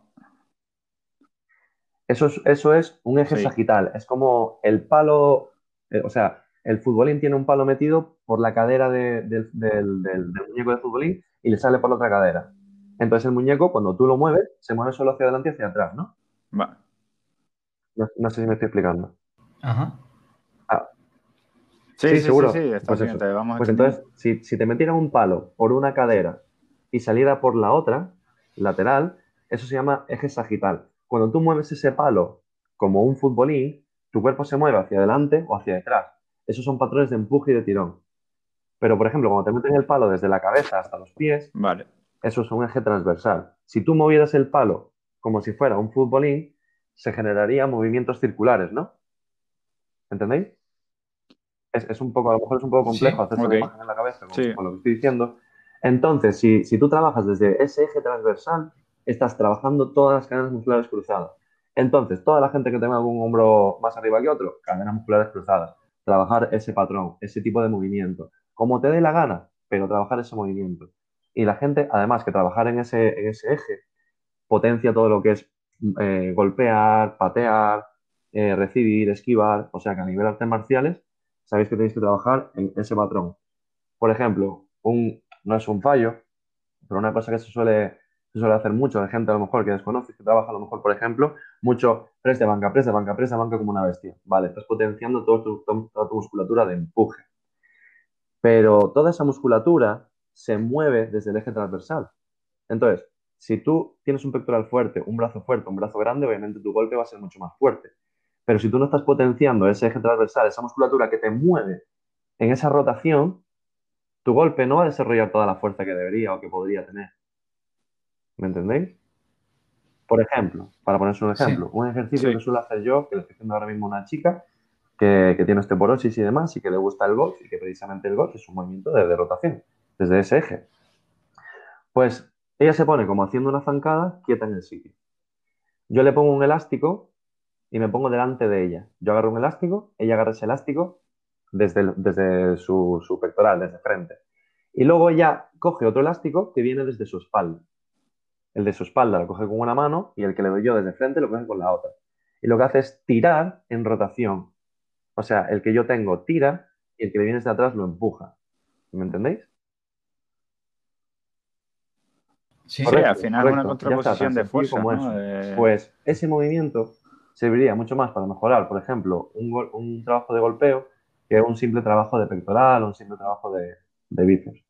Eso, es, eso es un eje sagital, es como el palo, eh, o sea, el futbolín tiene un palo metido por la cadera del, muñeco de futbolín y le sale por la otra cadera. Entonces el muñeco, cuando tú lo mueves, se mueve solo hacia adelante y hacia atrás, ¿no? Va. No, sé si me estoy explicando. Ajá. Ah. Sí, seguro. Sí, pues, pues entonces, si, si te metieran un palo por una cadera y saliera por la otra, lateral, eso se llama eje sagital. Cuando tú mueves ese palo como un futbolín, tu cuerpo se mueve hacia adelante o hacia detrás. Esos son patrones de empuje y de tirón. Pero, por ejemplo, cuando te meten el palo desde la cabeza hasta los pies, vale. eso es un eje transversal. Si tú movieras el palo como si fuera un futbolín, se generarían movimientos circulares, ¿no? ¿Entendéis? Es, un poco, a lo mejor es un poco complejo hacer esa imagen en la cabeza, con, lo que estoy diciendo. Entonces, si, si tú trabajas desde ese eje transversal, estás trabajando todas las cadenas musculares cruzadas. Entonces, toda la gente que tenga algún hombro más arriba que otro, cadenas musculares cruzadas trabajar ese patrón, ese tipo de movimiento, como te dé la gana, pero trabajar ese movimiento. Y la gente, además que trabajar en ese, ese eje, potencia todo lo que es eh, golpear, patear, eh, recibir, esquivar, o sea que a nivel de artes marciales, sabéis que tenéis que trabajar en ese patrón. Por ejemplo, un, no es un fallo, pero una cosa que se suele se suele hacer mucho de gente a lo mejor que desconoce, que trabaja a lo mejor, por ejemplo, mucho press de banca, press de banca, press banca como una bestia. Vale, estás potenciando toda tu, musculatura de empuje. Pero toda esa musculatura se mueve desde el eje transversal. Entonces, si tú tienes un pectoral fuerte, un brazo fuerte, un brazo grande, obviamente tu golpe va a ser mucho más fuerte. Pero si tú no estás potenciando ese eje transversal, esa musculatura que te mueve en esa rotación, tu golpe no va a desarrollar toda la fuerza que debería o que podría tener. ¿Me entendéis? Por ejemplo, para ponerse un ejemplo, un ejercicio que suelo hacer yo, que le estoy haciendo ahora mismo a una chica que, tiene osteoporosis y demás y que le gusta el golf y que precisamente el golf es un movimiento de, rotación desde ese eje. Pues ella se pone como haciendo una zancada quieta en el sitio. Yo le pongo un elástico y me pongo delante de ella. Yo agarro un elástico, ella agarra ese elástico desde, desde su, su pectoral, desde frente. Y luego ella coge otro elástico que viene desde su espalda. El de su espalda lo coge con una mano y el que le doy yo desde frente lo coge con la otra. Y lo que hace es tirar en rotación. O sea, el que yo tengo tira y el que le viene desde atrás lo empuja. ¿Me entendéis? Sí, al final es una contraposición de fuerza. Pues ese movimiento serviría mucho más para mejorar, por ejemplo, un, trabajo de golpeo que un simple trabajo de pectoral o un simple trabajo de, de bíceps.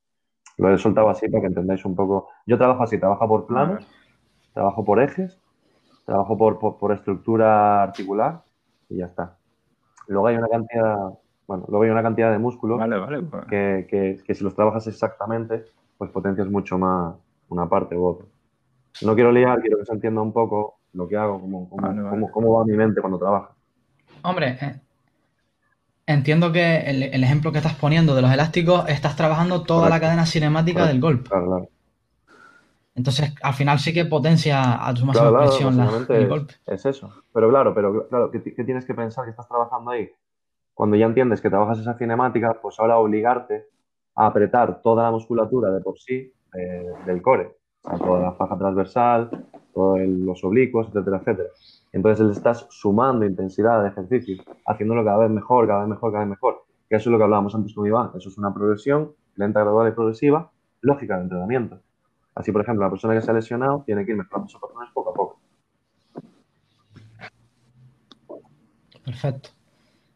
Lo he soltado así para que entendáis un poco. Yo trabajo así, trabajo por planos, trabajo por ejes, trabajo por, estructura articular y ya está. Luego hay una cantidad, bueno, luego hay una cantidad de músculos pues. que, si los trabajas exactamente, pues potencias mucho más una parte u otra. No quiero liar, quiero que se entienda un poco lo que hago, cómo, cómo, va mi mente cuando trabajo. Hombre, eh, Entiendo que el, ejemplo que estás poniendo de los elásticos, estás trabajando toda la cadena cinemática del golpe. Claro, claro. Entonces, al final sí que potencia a tu máxima expresión el golpe. Es eso. Pero claro, pero claro, ¿qué, tienes que pensar que estás trabajando ahí? Cuando ya entiendes que trabajas esa cinemática, pues ahora obligarte a apretar toda la musculatura de por sí eh, del core. toda la faja transversal, todos los oblicuos, etcétera, etcétera. Entonces le estás sumando intensidad de ejercicio, haciéndolo cada vez mejor, cada vez mejor, cada vez mejor. Que eso es lo que hablábamos antes con Iván. Eso es una progresión lenta, gradual y progresiva, lógica de entrenamiento. Así, por ejemplo, la persona que se ha lesionado tiene que ir mejorando sus patrones poco a poco. Perfecto.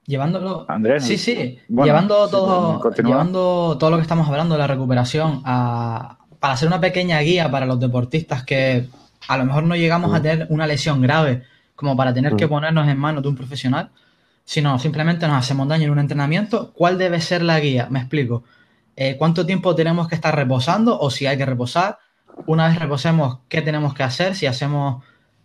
Llevándolo. Andrés. Sí, sí. llevando, todo, llevando todo lo que estamos hablando de la recuperación a, para hacer una pequeña guía para los deportistas que a lo mejor no llegamos a tener una lesión grave como para tener que mm. ponernos en manos de un profesional, sino simplemente nos hacemos daño en un entrenamiento, ¿cuál debe ser la guía? Me explico. Eh, ¿Cuánto tiempo tenemos que estar reposando o si hay que reposar? Una vez reposemos, ¿qué tenemos que hacer? Si hacemos,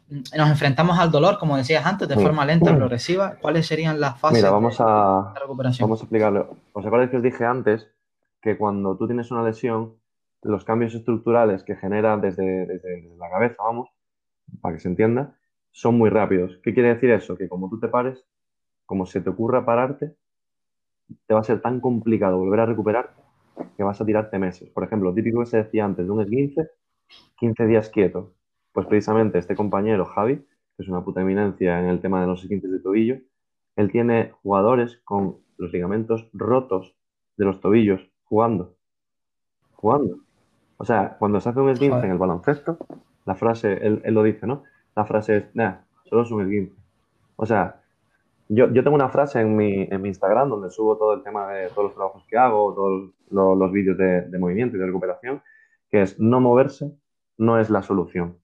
nos enfrentamos al dolor, como decías antes, de mm. forma lenta, progresiva, ¿cuáles serían las fases Mira, vamos a, de recuperación? Vamos a explicarlo. ¿Os acordáis que os dije antes que cuando tú tienes una lesión, los cambios estructurales que genera desde, desde la cabeza, vamos, para que se entienda, son muy rápidos. ¿Qué quiere decir eso? Que como tú te pares, como se te ocurra pararte, te va a ser tan complicado volver a recuperarte que vas a tirarte meses. Por ejemplo, lo típico que se decía antes de un esguince, 15 días quieto. Pues precisamente este compañero, Javi, que es una puta eminencia en el tema de los esguinces de tobillo, él tiene jugadores con los ligamentos rotos de los tobillos jugando. Jugando. O sea, cuando se hace un esguince en el baloncesto, la frase, él, él lo dice, ¿no? la frase es, nah, solo es un esguince. O sea, yo, yo, tengo una frase en mi, en mi Instagram donde subo todo el tema de todos los trabajos que hago, todos los, vídeos de, de, movimiento y de recuperación, que es no moverse no es la solución.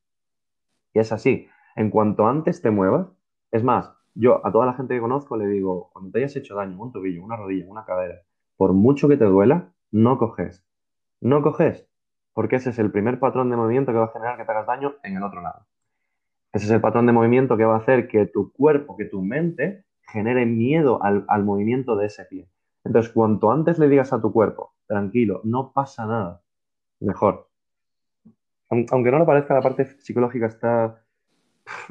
Y es así. En cuanto antes te muevas, es más, yo a toda la gente que conozco le digo, cuando te hayas hecho daño un tobillo, una rodilla, una cadera, por mucho que te duela, no coges. No coges, porque ese es el primer patrón de movimiento que va a generar que te hagas daño en el otro lado. Ese es el patrón de movimiento que va a hacer que tu cuerpo, que tu mente genere miedo al, movimiento de ese pie. Entonces, cuanto antes le digas a tu cuerpo, tranquilo, no pasa nada, mejor. Aunque no lo parezca, la parte psicológica está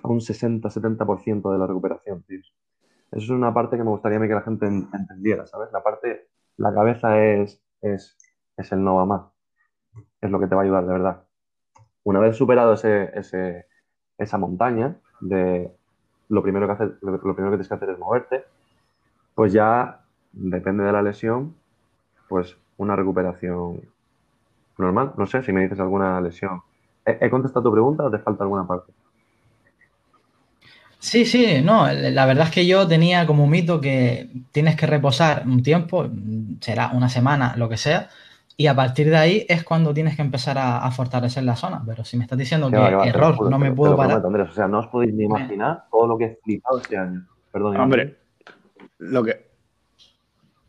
a un 60-70% de la recuperación, tío. Eso es una parte que me gustaría que la gente entendiera, ¿sabes? La parte, la cabeza es, es, es el no va más. Es lo que te va a ayudar, de verdad. Una vez superado ese, esa montaña de lo primero que, hace, lo, primero que tienes que hacer es moverte, pues ya depende de la lesión, pues una recuperación normal. No sé si me dices alguna lesión. ¿He, contestado tu pregunta o te falta alguna parte? Sí, sí, no, la verdad es que yo tenía como mito que tienes que reposar un tiempo, será una semana, lo que sea, y a partir de ahí es cuando tienes que empezar a, fortalecer la zona. Pero si me estás diciendo que error, no me puedo parar. o sea, no os podéis ni imaginar todo lo que he flipado este año. Perdón. Hombre, lo que.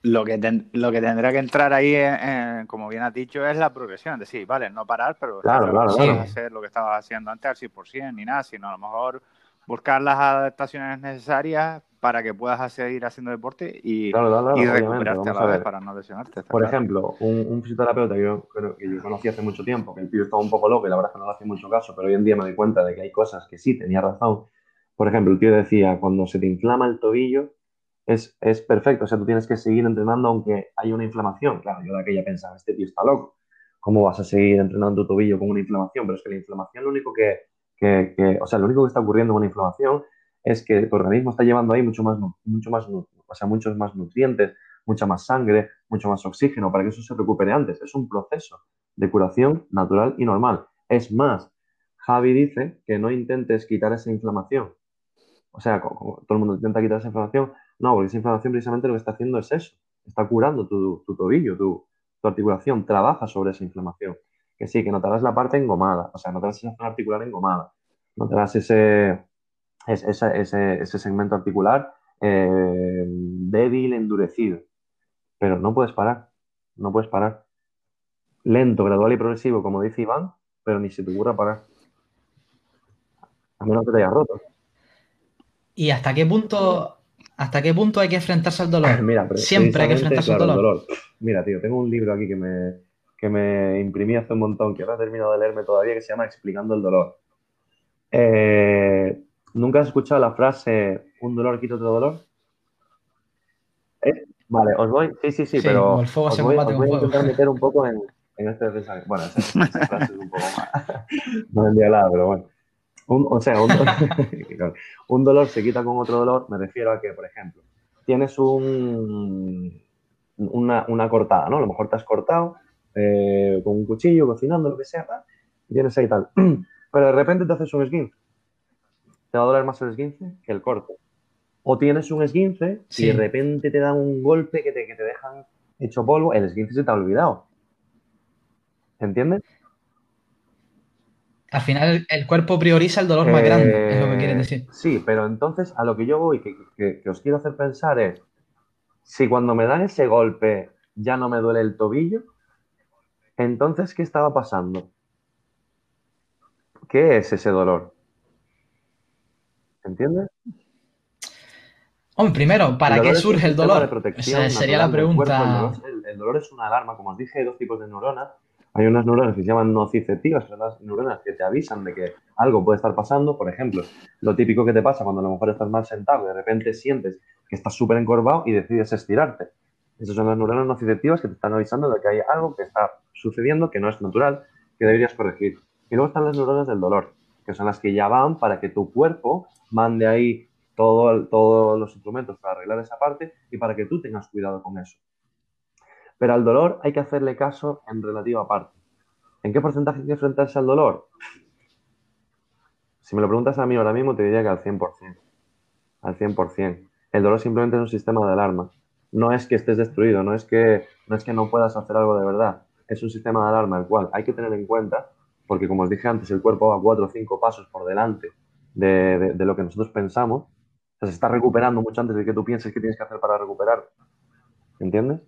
Lo que, lo que tendrá que entrar ahí, como bien has dicho, es la progresión. Es decir, vale, no parar, pero claro, claro, claro. hacer lo que estabas haciendo antes al 100% ni nada, sino a lo mejor buscar las adaptaciones necesarias para que puedas seguir haciendo deporte y, recuperarte a la vez para no lesionarte. Por ejemplo, un, fisioterapeuta que yo, que yo conocí hace mucho tiempo, que el tío estaba un poco loco y la verdad es que no le hacía mucho caso, pero hoy en día me doy cuenta de que hay cosas que sí tenía razón. Por ejemplo, el tío decía, cuando se te inflama el tobillo, es, es perfecto, o sea, tú tienes que seguir entrenando aunque hay una inflamación. Claro, yo de aquella pensaba, este tío está loco. ¿Cómo vas a seguir entrenando tu tobillo con una inflamación? Pero es que la inflamación lo único que, que, que o sea, lo único que está ocurriendo con una inflamación es que tu organismo está llevando ahí mucho más, mucho más, o sea, muchos más nutrientes, mucha más sangre, mucho más oxígeno para que eso se recupere antes. Es un proceso de curación natural y normal. Es más, Javi dice que no intentes quitar esa inflamación. O sea, todo el mundo intenta quitar esa inflamación. No, porque esa inflamación precisamente lo que está haciendo es eso. Está curando tu, tobillo, tu, tu, articulación. Trabaja sobre esa inflamación. Que sí, que notarás la parte engomada. O sea, notarás esa zona articular engomada. Notarás ese, es, ese, segmento articular eh, débil, endurecido. Pero no puedes parar, no puedes parar. Lento, gradual y progresivo, como dice Iván, pero ni se te ocurra parar. A menos que te hayas roto. ¿Y hasta qué punto, hasta qué punto hay que enfrentarse al dolor? Siempre hay que enfrentarse al dolor. Mira, tío, tengo un libro aquí que me, que me imprimí hace un montón, que no he terminado de leerme todavía, que se llama Explicando el dolor. Eh, ¿Nunca has escuchado la frase un dolor quita otro dolor? ¿Eh? Vale, os voy. Sí, sí, sí, pero. os voy, a intentar meter un poco en, este pensamiento. Bueno, esa, frase es un poco más. no vendía nada, pero bueno. o sea, un, dolor se quita con otro dolor, me refiero a que, por ejemplo, tienes un, una, cortada, ¿no? A lo mejor te has cortado eh, con un cuchillo, cocinando, lo que sea, y tienes ahí tal. Pero de repente te haces un esguince te va a doler más el esguince que el corte. O tienes un esguince y de repente te dan un golpe que te, que te dejan hecho polvo, el esguince se te ha olvidado. ¿Entiendes? Al final el cuerpo prioriza el dolor más grande, es lo que quieres decir. Sí, pero entonces a lo que yo voy, que, que, os quiero hacer pensar es, si cuando me dan ese golpe ya no me duele el tobillo, entonces, ¿qué estaba pasando? ¿Qué es ese dolor? Primero, ¿para qué surge el dolor? Esa sería la pregunta. El, dolor es una alarma. Como os dije, hay dos tipos de neuronas. Hay unas neuronas que se llaman nociceptivas, son las neuronas que te avisan de que algo puede estar pasando. Por ejemplo, lo típico que te pasa cuando a lo mejor estás mal sentado y de repente sientes que estás súper encorvado y decides estirarte. Esas son las neuronas nociceptivas que te están avisando de que hay algo que está sucediendo que no es natural, que deberías corregir. Y luego están las neuronas del dolor, que son las que ya van para que tu cuerpo mande ahí todo, todos los instrumentos para arreglar esa parte y para que tú tengas cuidado con eso. Pero al dolor hay que hacerle caso en relativa parte. ¿En qué porcentaje hay que enfrentarse al dolor? Si me lo preguntas a mí ahora mismo, te diría que al 100%. Al 100%. El dolor simplemente es un sistema de alarma. No es que estés destruido, no es que no, es que no puedas hacer algo de verdad. Es un sistema de alarma el cual hay que tener en cuenta, porque como os dije antes, el cuerpo va cuatro o cinco pasos por delante de, lo que nosotros pensamos. O sea, se está recuperando mucho antes de que tú pienses qué tienes que hacer para recuperar. ¿Entiendes?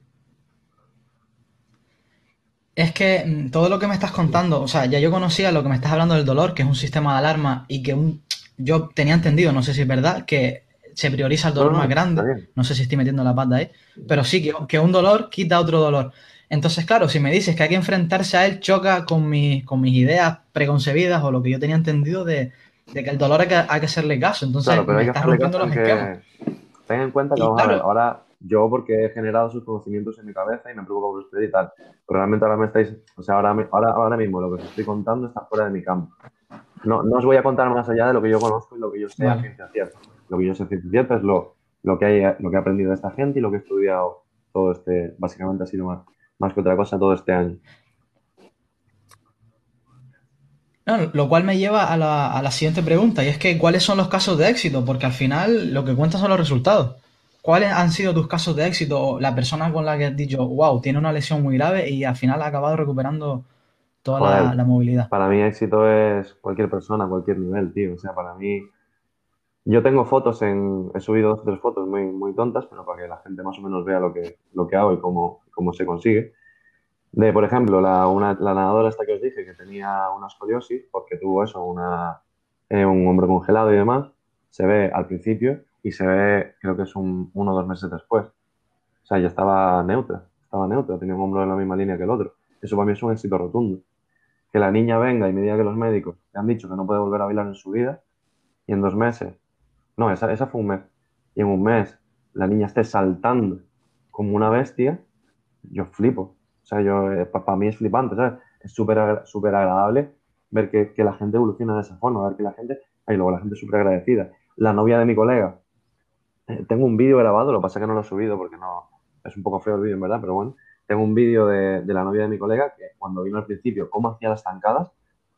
Es que mm, todo lo que me estás contando, o sea, ya yo conocía lo que me estás hablando del dolor, que es un sistema de alarma y que un, yo tenía entendido, no sé si es verdad, que se prioriza el dolor más grande. No sé si estoy metiendo la pata ahí, pero sí, que, que, un dolor quita otro dolor. Entonces, claro, si me dices que hay que enfrentarse a él, choca con, con mis ideas preconcebidas o lo que yo tenía entendido de, de que el dolor hay que, hay que hacerle caso. Entonces, claro, pero hay que estás rompiendo los esquemas. Ten en cuenta que, vamos a ver, ahora yo porque he generado sus conocimientos en mi cabeza y me preocupo por usted y tal, pero realmente ahora me estáis, o sea, ahora, ahora, ahora mismo lo que os estoy contando está fuera de mi campo. No, no os voy a contar más allá de lo que yo conozco y lo que yo sé a ciencia cierta. Lo que yo sé a ciencia cierta es lo, lo, que hay, lo que he aprendido de esta gente y lo que he estudiado todo este, básicamente ha sido más, que otra cosa todo este año. lo cual me lleva a la, siguiente pregunta, y es que ¿cuáles son los casos de éxito? Porque al final lo que cuentan son los resultados. ¿Cuáles han sido tus casos de éxito? La persona con la que has dicho, wow, tiene una lesión muy grave y al final ha acabado recuperando toda la, movilidad. Para mí éxito es cualquier persona, cualquier nivel, tío. O sea, para mí Yo tengo fotos en, he subido dos o tres fotos muy, muy tontas, pero para que la gente más o menos vea lo que, lo que hago y cómo, cómo se consigue. De, por ejemplo, la, una, la nadadora esta que os dije que tenía una escoliosis porque tuvo eso, una, eh, un hombro congelado y demás, se ve al principio y se ve, creo que es un, uno o dos meses después. O sea, ya estaba neutra, estaba neutra, tenía un hombro en la misma línea que el otro. Eso para mí es un éxito rotundo. Que la niña venga y me diga que los médicos le han dicho que no puede volver a bailar en su vida y en dos meses no, esa, esa fue un mes. Y en un mes la niña esté saltando como una bestia, yo flipo. O sea, yo, eh, para mí es flipante, ¿sabes? Es súper agradable ver que, que, la gente evoluciona de esa forma, ver que la gente, y luego la gente súper agradecida. La novia de mi colega, eh, tengo un vídeo grabado, lo que pasa es que no lo he subido porque no, es un poco feo el vídeo verdad, pero bueno, tengo un vídeo de, de, la novia de mi colega que cuando vino al principio, cómo hacía las zancadas,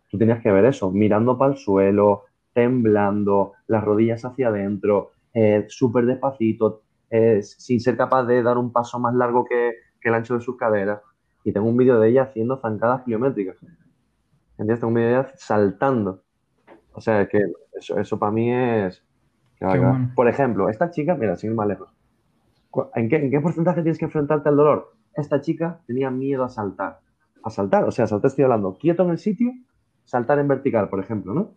tú tenías que ver eso, mirando para el suelo, temblando, las rodillas hacia adentro, eh, súper despacito, eh, sin ser capaz de dar un paso más largo que, el ancho de sus caderas. Y tengo un vídeo de ella haciendo zancadas kilométricas. ¿Entiendes? Tengo un vídeo de ella saltando. O sea, que eso, eso para mí es... Por ejemplo, esta chica, mira, sin ir más lejos. ¿En qué, ¿En qué porcentaje tienes que enfrentarte al dolor? Esta chica tenía miedo a saltar. A saltar, o sea, saltar estoy hablando quieto en el sitio, saltar en vertical, por ejemplo, ¿no?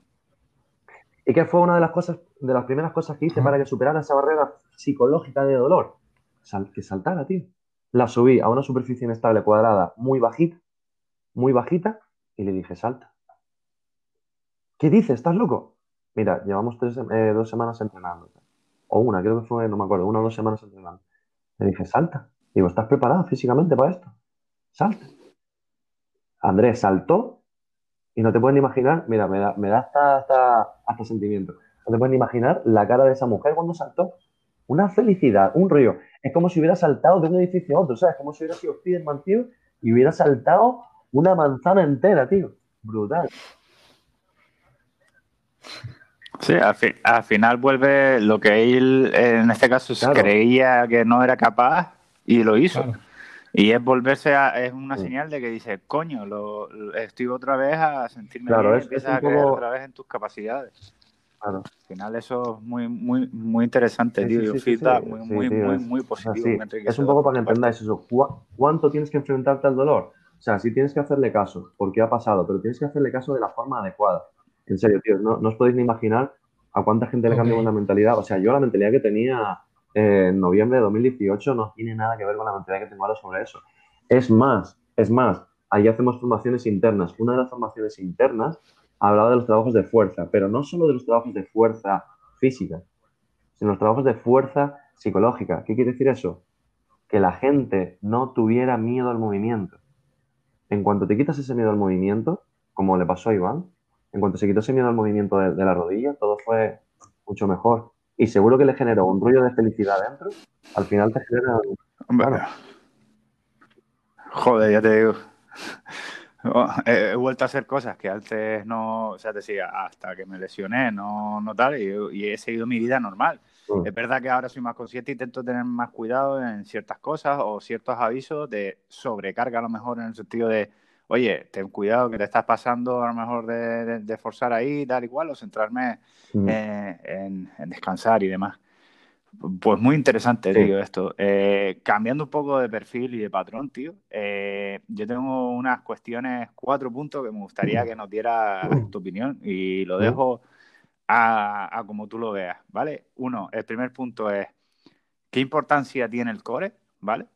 ¿Y qué fue una de las cosas, de las primeras cosas que hice para que superara esa barrera psicológica de dolor? que saltara, tío. La subí a una superficie inestable cuadrada muy bajita, muy bajita, y le dije, salta. ¿Qué dices? ¿Estás loco? Mira, llevamos eh, dos semanas entrenando. O una, creo que fue, no me acuerdo, una o dos semanas entrenando. Le dije, salta. Digo, ¿estás preparada físicamente para esto? Salta. Andrés saltó y no te pueden imaginar, mira, me da, me da hasta, hasta, sentimiento. No te pueden imaginar la cara de esa mujer cuando saltó. Una felicidad, un río. Es como si hubiera saltado de un edificio a otro, ¿sabes? Como si hubiera sido Spiderman, tío, y hubiera saltado una manzana entera, tío. Brutal. Sí, al, final vuelve lo que él, en este caso, creía que no era capaz y lo hizo. Y es volverse a, es una señal de que dice, coño, lo, estoy otra vez a sentirme claro, bien, es, empiezas a creer otra vez en tus capacidades. Claro. Al final eso es muy, muy, muy interesante, tío. Sí, muy, muy, muy, muy, positivo. es un poco para que entendáis eso. ¿Cuánto tienes que enfrentarte al dolor? O sea, sí tienes que hacerle caso, porque ha pasado, pero tienes que hacerle caso de la forma adecuada. En serio, tío, no, no os podéis ni imaginar a cuánta gente le cambió la mentalidad. O sea, yo la mentalidad que tenía en noviembre de 2018 no tiene nada que ver con la mentalidad que tengo ahora sobre eso. Es más, es más, ahí hacemos formaciones internas. Una de las formaciones internas hablaba de los trabajos de fuerza, pero no solo de los trabajos de fuerza física, sino los trabajos de fuerza psicológica. ¿Qué quiere decir eso? Que la gente no tuviera miedo al movimiento. En cuanto te quitas ese miedo al movimiento, como le pasó a Iván, en cuanto se quitó ese miedo al movimiento de la rodilla, todo fue mucho mejor y seguro que le generó un rollo de felicidad dentro, al final te genera... Joder, ya te digo. Oh, he, vuelto a hacer cosas que antes no, o sea, decía, hasta que me lesioné, no, no tal, y, he seguido mi vida normal. Mm. Es verdad que ahora soy más consciente y intento tener más cuidado en ciertas cosas o ciertos avisos de sobrecarga a lo mejor en el sentido de, oye, ten cuidado que te estás pasando a lo mejor de, forzar ahí, tal y cual, o centrarme mm. eh, en, descansar y demás. Pues muy interesante, tío, esto. Eh, cambiando un poco de perfil y de patrón, tío, eh, yo tengo unas cuestiones, cuatro puntos que me gustaría que nos diera tu opinión y lo dejo a, a como tú lo veas, ¿vale? Uno, el primer punto es, ¿qué importancia tiene el core? ¿Vale?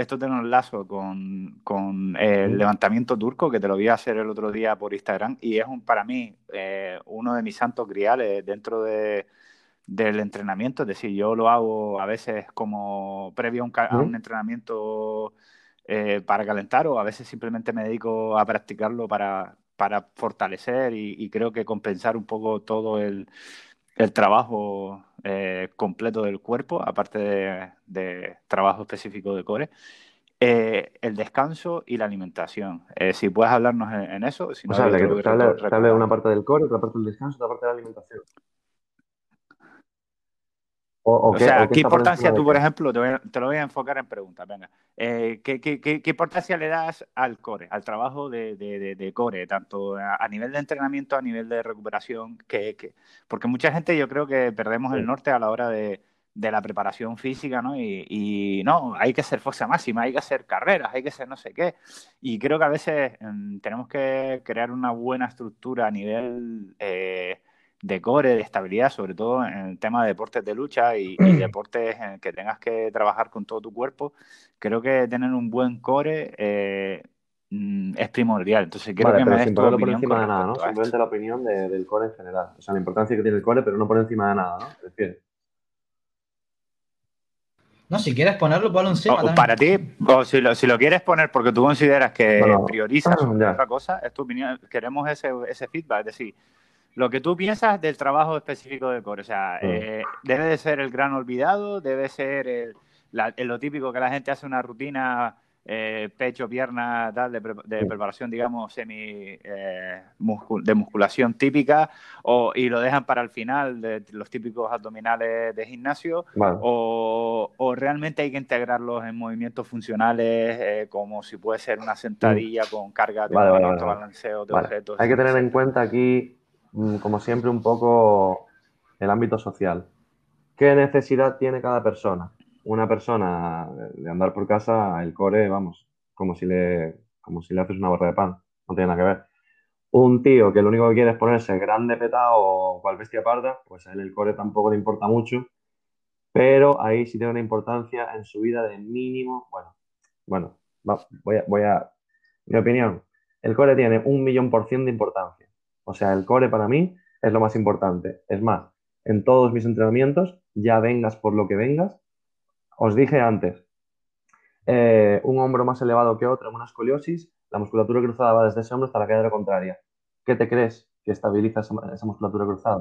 Esto tiene un lazo con, con, el levantamiento turco, que te lo vi hacer el otro día por Instagram, y es un, para mí eh, uno de mis santos griales dentro de, del entrenamiento. Es decir, yo lo hago a veces como previo a un, entrenamiento eh, para calentar, o a veces simplemente me dedico a practicarlo para, para fortalecer y creo que compensar un poco todo el el trabajo eh, completo del cuerpo, aparte de, trabajo específico de core, eh, el descanso y la alimentación. Eh, si puedes hablarnos en, eso. Si o sea, que de una parte del core, otra parte del descanso, otra parte de la alimentación. O, sea, ¿qué, importancia tú, por ejemplo, te, lo voy a enfocar en preguntas, venga. Eh, ¿qué, importancia le das al core, al trabajo de, core, tanto a, nivel de entrenamiento, a nivel de recuperación? Que, porque mucha gente yo creo que perdemos el norte a la hora de, la preparación física, ¿no? Y, no, hay que hacer fuerza máxima, hay que hacer carreras, hay que hacer no sé qué. Y creo que a veces mm, tenemos que crear una buena estructura a nivel... Eh, de core, de estabilidad, sobre todo en el tema de deportes de lucha y, deportes en que tengas que trabajar con todo tu cuerpo, creo que tener un buen core eh, mm, es primordial. Entonces quiero que me des tu por encima de nada, ¿no? Simplemente la opinión del core en general. O sea, la importancia que tiene el core, pero no por encima de nada, ¿no? No, si quieres ponerlo, ponlo encima. O, para ti, o si lo, si lo, quieres poner porque tú consideras que priorizas otra cosa, es tu opinión. Queremos ese, ese feedback, es decir, lo que tú piensas del trabajo específico de core. O sea, mm. eh, debe de ser el gran olvidado, debe ser el, lo típico que la gente hace una rutina eh, pecho, pierna, tal, de, preparación, digamos, semi eh, de musculación típica, o, y lo dejan para el final de los típicos abdominales de gimnasio, o, o, realmente hay que integrarlos en movimientos funcionales, como si puede ser una sentadilla mm. con carga de balanceo de objetos. Hay que tener en cuenta aquí como siempre, un poco el ámbito social. ¿Qué necesidad tiene cada persona? Una persona de andar por casa, el core, vamos, como si le, como si le haces una barra de pan, no tiene nada que ver. Un tío que lo único que quiere es ponerse grande petado o cual bestia parda, pues a él el core tampoco le importa mucho, pero ahí sí tiene una importancia en su vida de mínimo, bueno, bueno, voy a, voy a, mi opinión, el core tiene un millón por ciento de importancia. O sea, el core para mí es lo más importante. Es más, en todos mis entrenamientos, ya vengas por lo que vengas, os dije antes, eh, un hombro más elevado que otro, una escoliosis, la musculatura cruzada va desde ese hombro hasta la cadera contraria. ¿Qué te crees que estabiliza esa, musculatura cruzada?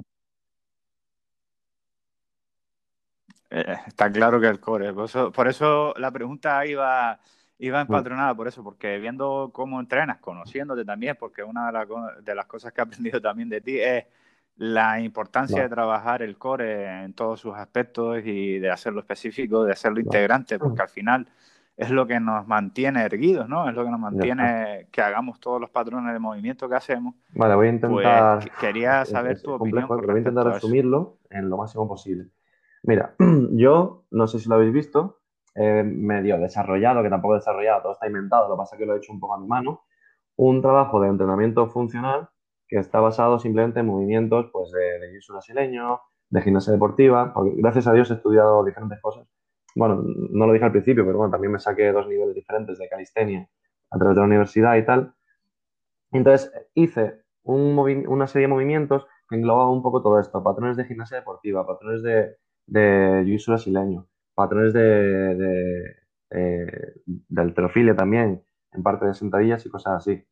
Eh, está claro que el core. Por eso, la pregunta iba Iba empatronada por eso, porque viendo cómo entrenas, conociéndote también, porque una de, las cosas que he aprendido también de ti es la importancia de trabajar el core en todos sus aspectos y de hacerlo específico, de hacerlo integrante, porque al final es lo que nos mantiene erguidos, ¿no? Es lo que nos mantiene que hagamos todos los patrones de movimiento que hacemos. Vale, voy a intentar... Pues, quería saber tu opinión. voy a intentar resumirlo en lo máximo posible. Mira, yo no sé si lo habéis visto, medio desarrollado, que tampoco desarrollado, todo está inventado, lo que pasa es que lo he hecho un poco a mi mano, un trabajo de entrenamiento funcional que está basado simplemente en movimientos pues, de, de jiu brasileño, de gimnasia deportiva, gracias a Dios he estudiado diferentes cosas. Bueno, no lo dije al principio, pero bueno, también me saqué dos niveles diferentes de calistenia a través de la universidad y tal. Entonces hice una serie de movimientos que englobaban un poco todo esto, patrones de gimnasia deportiva, patrones de, de jiu brasileño, patrones de, de, alterofilia también, en parte de sentadillas y cosas así.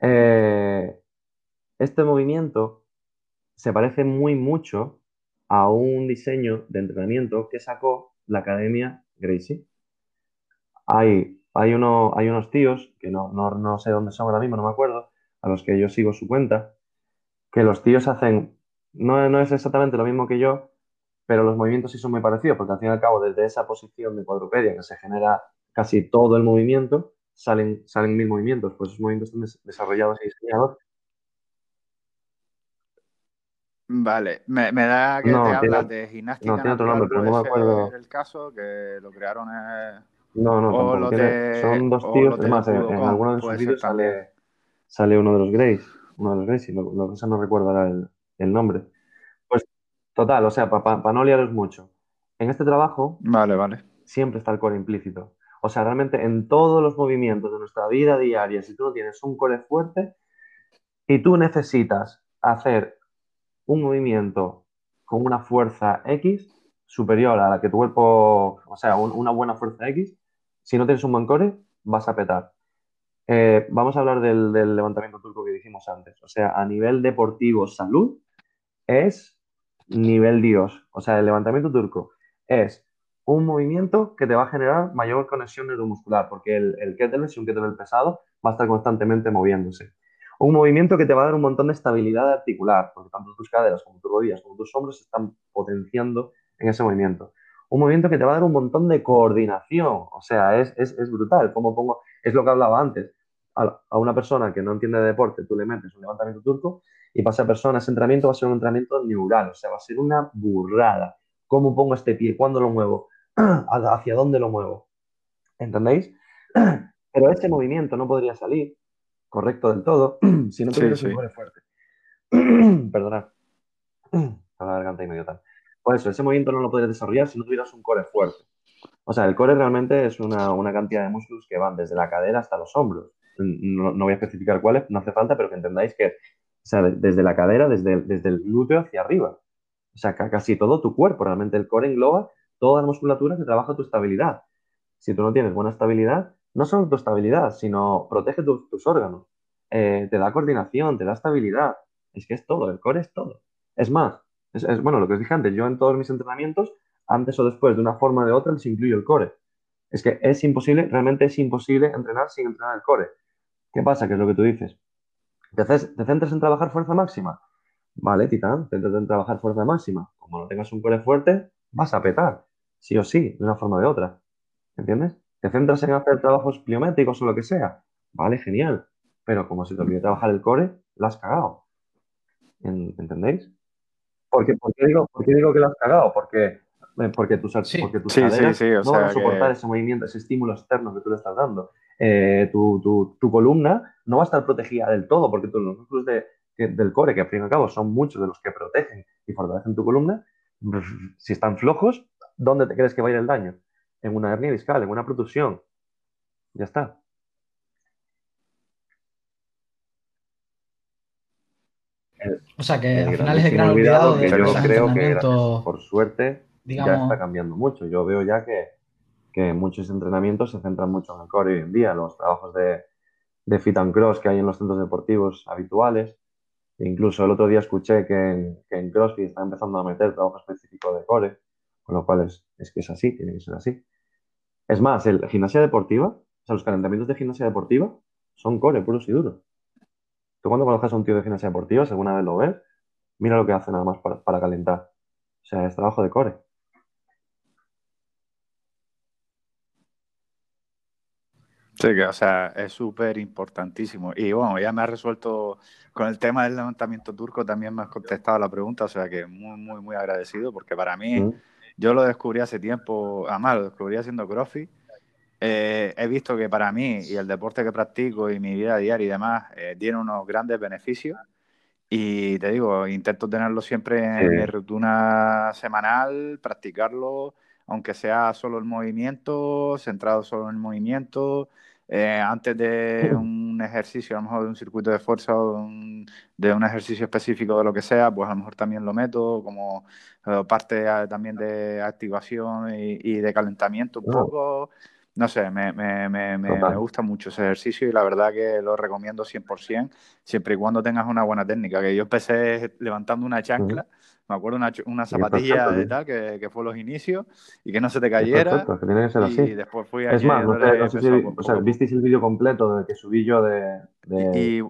Eh, este movimiento se parece muy mucho a un diseño de entrenamiento que sacó la Academia Gracie. Hay, hay, uno, hay unos tíos, que no, no, sé dónde son ahora mismo, no me acuerdo, a los que yo sigo su cuenta, que los tíos hacen, no, no es exactamente lo mismo que yo, pero los movimientos sí son muy parecidos, porque al fin y al cabo, desde esa posición de cuadrupedia que se genera casi todo el movimiento, salen, salen mil movimientos, pues esos movimientos están desarrollados y diseñados. Vale, me, da que no, te hablas de gimnástica. No, tiene otro nombre, pero no me acuerdo. el caso que lo crearon. no, no, son dos tíos. Además, en, algunos de sus vídeos sale, sale uno de los Grays. Uno de los Grays, y lo, lo que no recuerdo ahora el, el nombre. Total, o sea, para no liaros mucho. En este trabajo, vale, vale. siempre está el core implícito. O sea, realmente en todos los movimientos de nuestra vida diaria, si tú no tienes un core fuerte y tú necesitas hacer un movimiento con una fuerza X superior a la que tu cuerpo, o sea, una buena fuerza X, si no tienes un buen core, vas a petar. Eh, vamos a hablar del, del levantamiento turco que dijimos antes. O sea, a nivel deportivo, salud, es nivel Dios. O sea, el levantamiento turco es un movimiento que te va a generar mayor conexión neuromuscular, porque el, el kettlebell, si un kettlebell pesado, va a estar constantemente moviéndose. Un movimiento que te va a dar un montón de estabilidad articular, porque tanto tus caderas como tus rodillas como tus hombros se están potenciando en ese movimiento. Un movimiento que te va a dar un montón de coordinación, o sea, es, es, brutal. Como pongo, es lo que hablaba antes. A, a, una persona que no entiende de deporte, tú le metes un levantamiento turco y para esa persona ese entrenamiento va a ser un entrenamiento neural, o sea, va a ser una burrada. ¿Cómo pongo este pie? ¿Cuándo lo muevo? ¿Hacia dónde lo muevo? ¿Entendéis? Pero ese movimiento no podría salir correcto del todo si no tuvieras un core fuerte. Perdonad. la garganta y medio tal. Por eso, ese movimiento no lo podrías desarrollar si no tuvieras un core fuerte. O sea, el core realmente es una, una cantidad de músculos que van desde la cadera hasta los hombros. No, no, voy a especificar cuáles, no hace falta, pero que entendáis que o sea, desde la cadera, desde, desde el glúteo hacia arriba. O sea, casi todo tu cuerpo. Realmente el core engloba toda la musculatura que trabaja tu estabilidad. Si tú no tienes buena estabilidad, no solo tu estabilidad, sino protege tus órganos. Eh, te da coordinación, te da estabilidad. Es que es todo, el core es todo. Es más, es, bueno, lo que os dije antes, yo en todos mis entrenamientos, antes o después, de una forma o de otra, les incluyo el core. Es que es imposible, realmente es imposible entrenar sin entrenar el core. ¿Qué pasa? Que es lo que tú dices. ¿Te, centras en trabajar fuerza máxima? Vale, titán, centras en trabajar fuerza máxima. Como no tengas un core fuerte, vas a petar, sí o sí, de una forma o de otra. ¿Entiendes? ¿Te centras en hacer trabajos pliométricos o lo que sea? Vale, genial. Pero como se te olvide trabajar el core, la has cagado. ¿Entendéis? ¿Por qué, digo, digo que la has cagado? Porque, eh, porque tus, porque tus caderas no van a soportar ese movimiento, ese estímulo externo que tú le estás dando. Eh, tu, columna no va a estar protegida del todo, porque los músculos del core, que al fin y al cabo son muchos de los que protegen y fortalecen tu columna, si están flojos, ¿dónde te crees que va a ir el daño? En una hernia discal, en una protusión. Ya está. O sea que al final es el gran olvidado que yo creo que por suerte ya está cambiando mucho. Yo veo ya que que muchos entrenamientos se centran mucho en el core hoy en día, los trabajos de, fit and cross que hay en los centros deportivos habituales. incluso el otro día escuché que en, que en CrossFit está empezando a meter trabajo específico de core, con lo cual es, es, que es así, tiene que ser así. Es más, el gimnasia deportiva, o sea, los calentamientos de gimnasia deportiva son core puros y duros. Tú cuando conozcas a un tío de gimnasia deportiva, si alguna vez lo ves, mira lo que hace nada más para, para calentar. O sea, es trabajo de core. Sí, que, o sea, es súper importantísimo. Y bueno, ya me has resuelto con el tema del levantamiento turco, también me has contestado la pregunta, o sea que muy, muy, muy agradecido, porque para mí, yo lo descubrí hace tiempo, además lo descubrí haciendo crossfit. Eh, he visto que para mí y el deporte que practico y mi vida diaria y demás eh, tiene unos grandes beneficios. Y te digo, intento tenerlo siempre en mi rutina semanal, practicarlo, aunque sea solo el movimiento, centrado solo en el movimiento, eh, antes de un ejercicio, a lo mejor de un circuito de fuerza o de un, ejercicio específico de lo que sea, pues a lo mejor también lo meto como eh, parte también de activación y, de calentamiento un poco. No sé, me, me, me, me, gusta mucho ese ejercicio y la verdad que lo recomiendo 100%, siempre y cuando tengas una buena técnica. Que yo empecé levantando una chancla me acuerdo una, una zapatilla de tal que, que, fue los inicios y que no se te cayera. que tiene que ser así. Y después fui Es más, no, sé si, o sea, visteis el vídeo completo de que subí yo de. de... Y,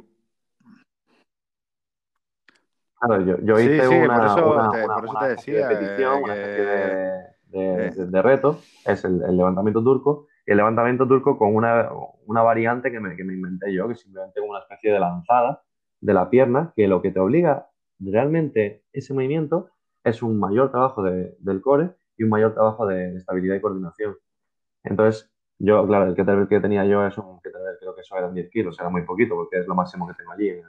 Claro, yo, yo hice sí, sí, una, por eso una, te, una, por eso te decía, de petición, que... de, de, de, reto, es el, el, levantamiento turco, el levantamiento turco con una, una variante que me, que me inventé yo, que simplemente como una especie de lanzada de la pierna, que lo que te obliga realmente ese movimiento es un mayor trabajo del core y un mayor trabajo de estabilidad y coordinación. Entonces, yo, claro, el kettlebell que tenía yo es un kettlebell, creo que eso eran 10 kilos, era muy poquito porque es lo máximo que tengo allí en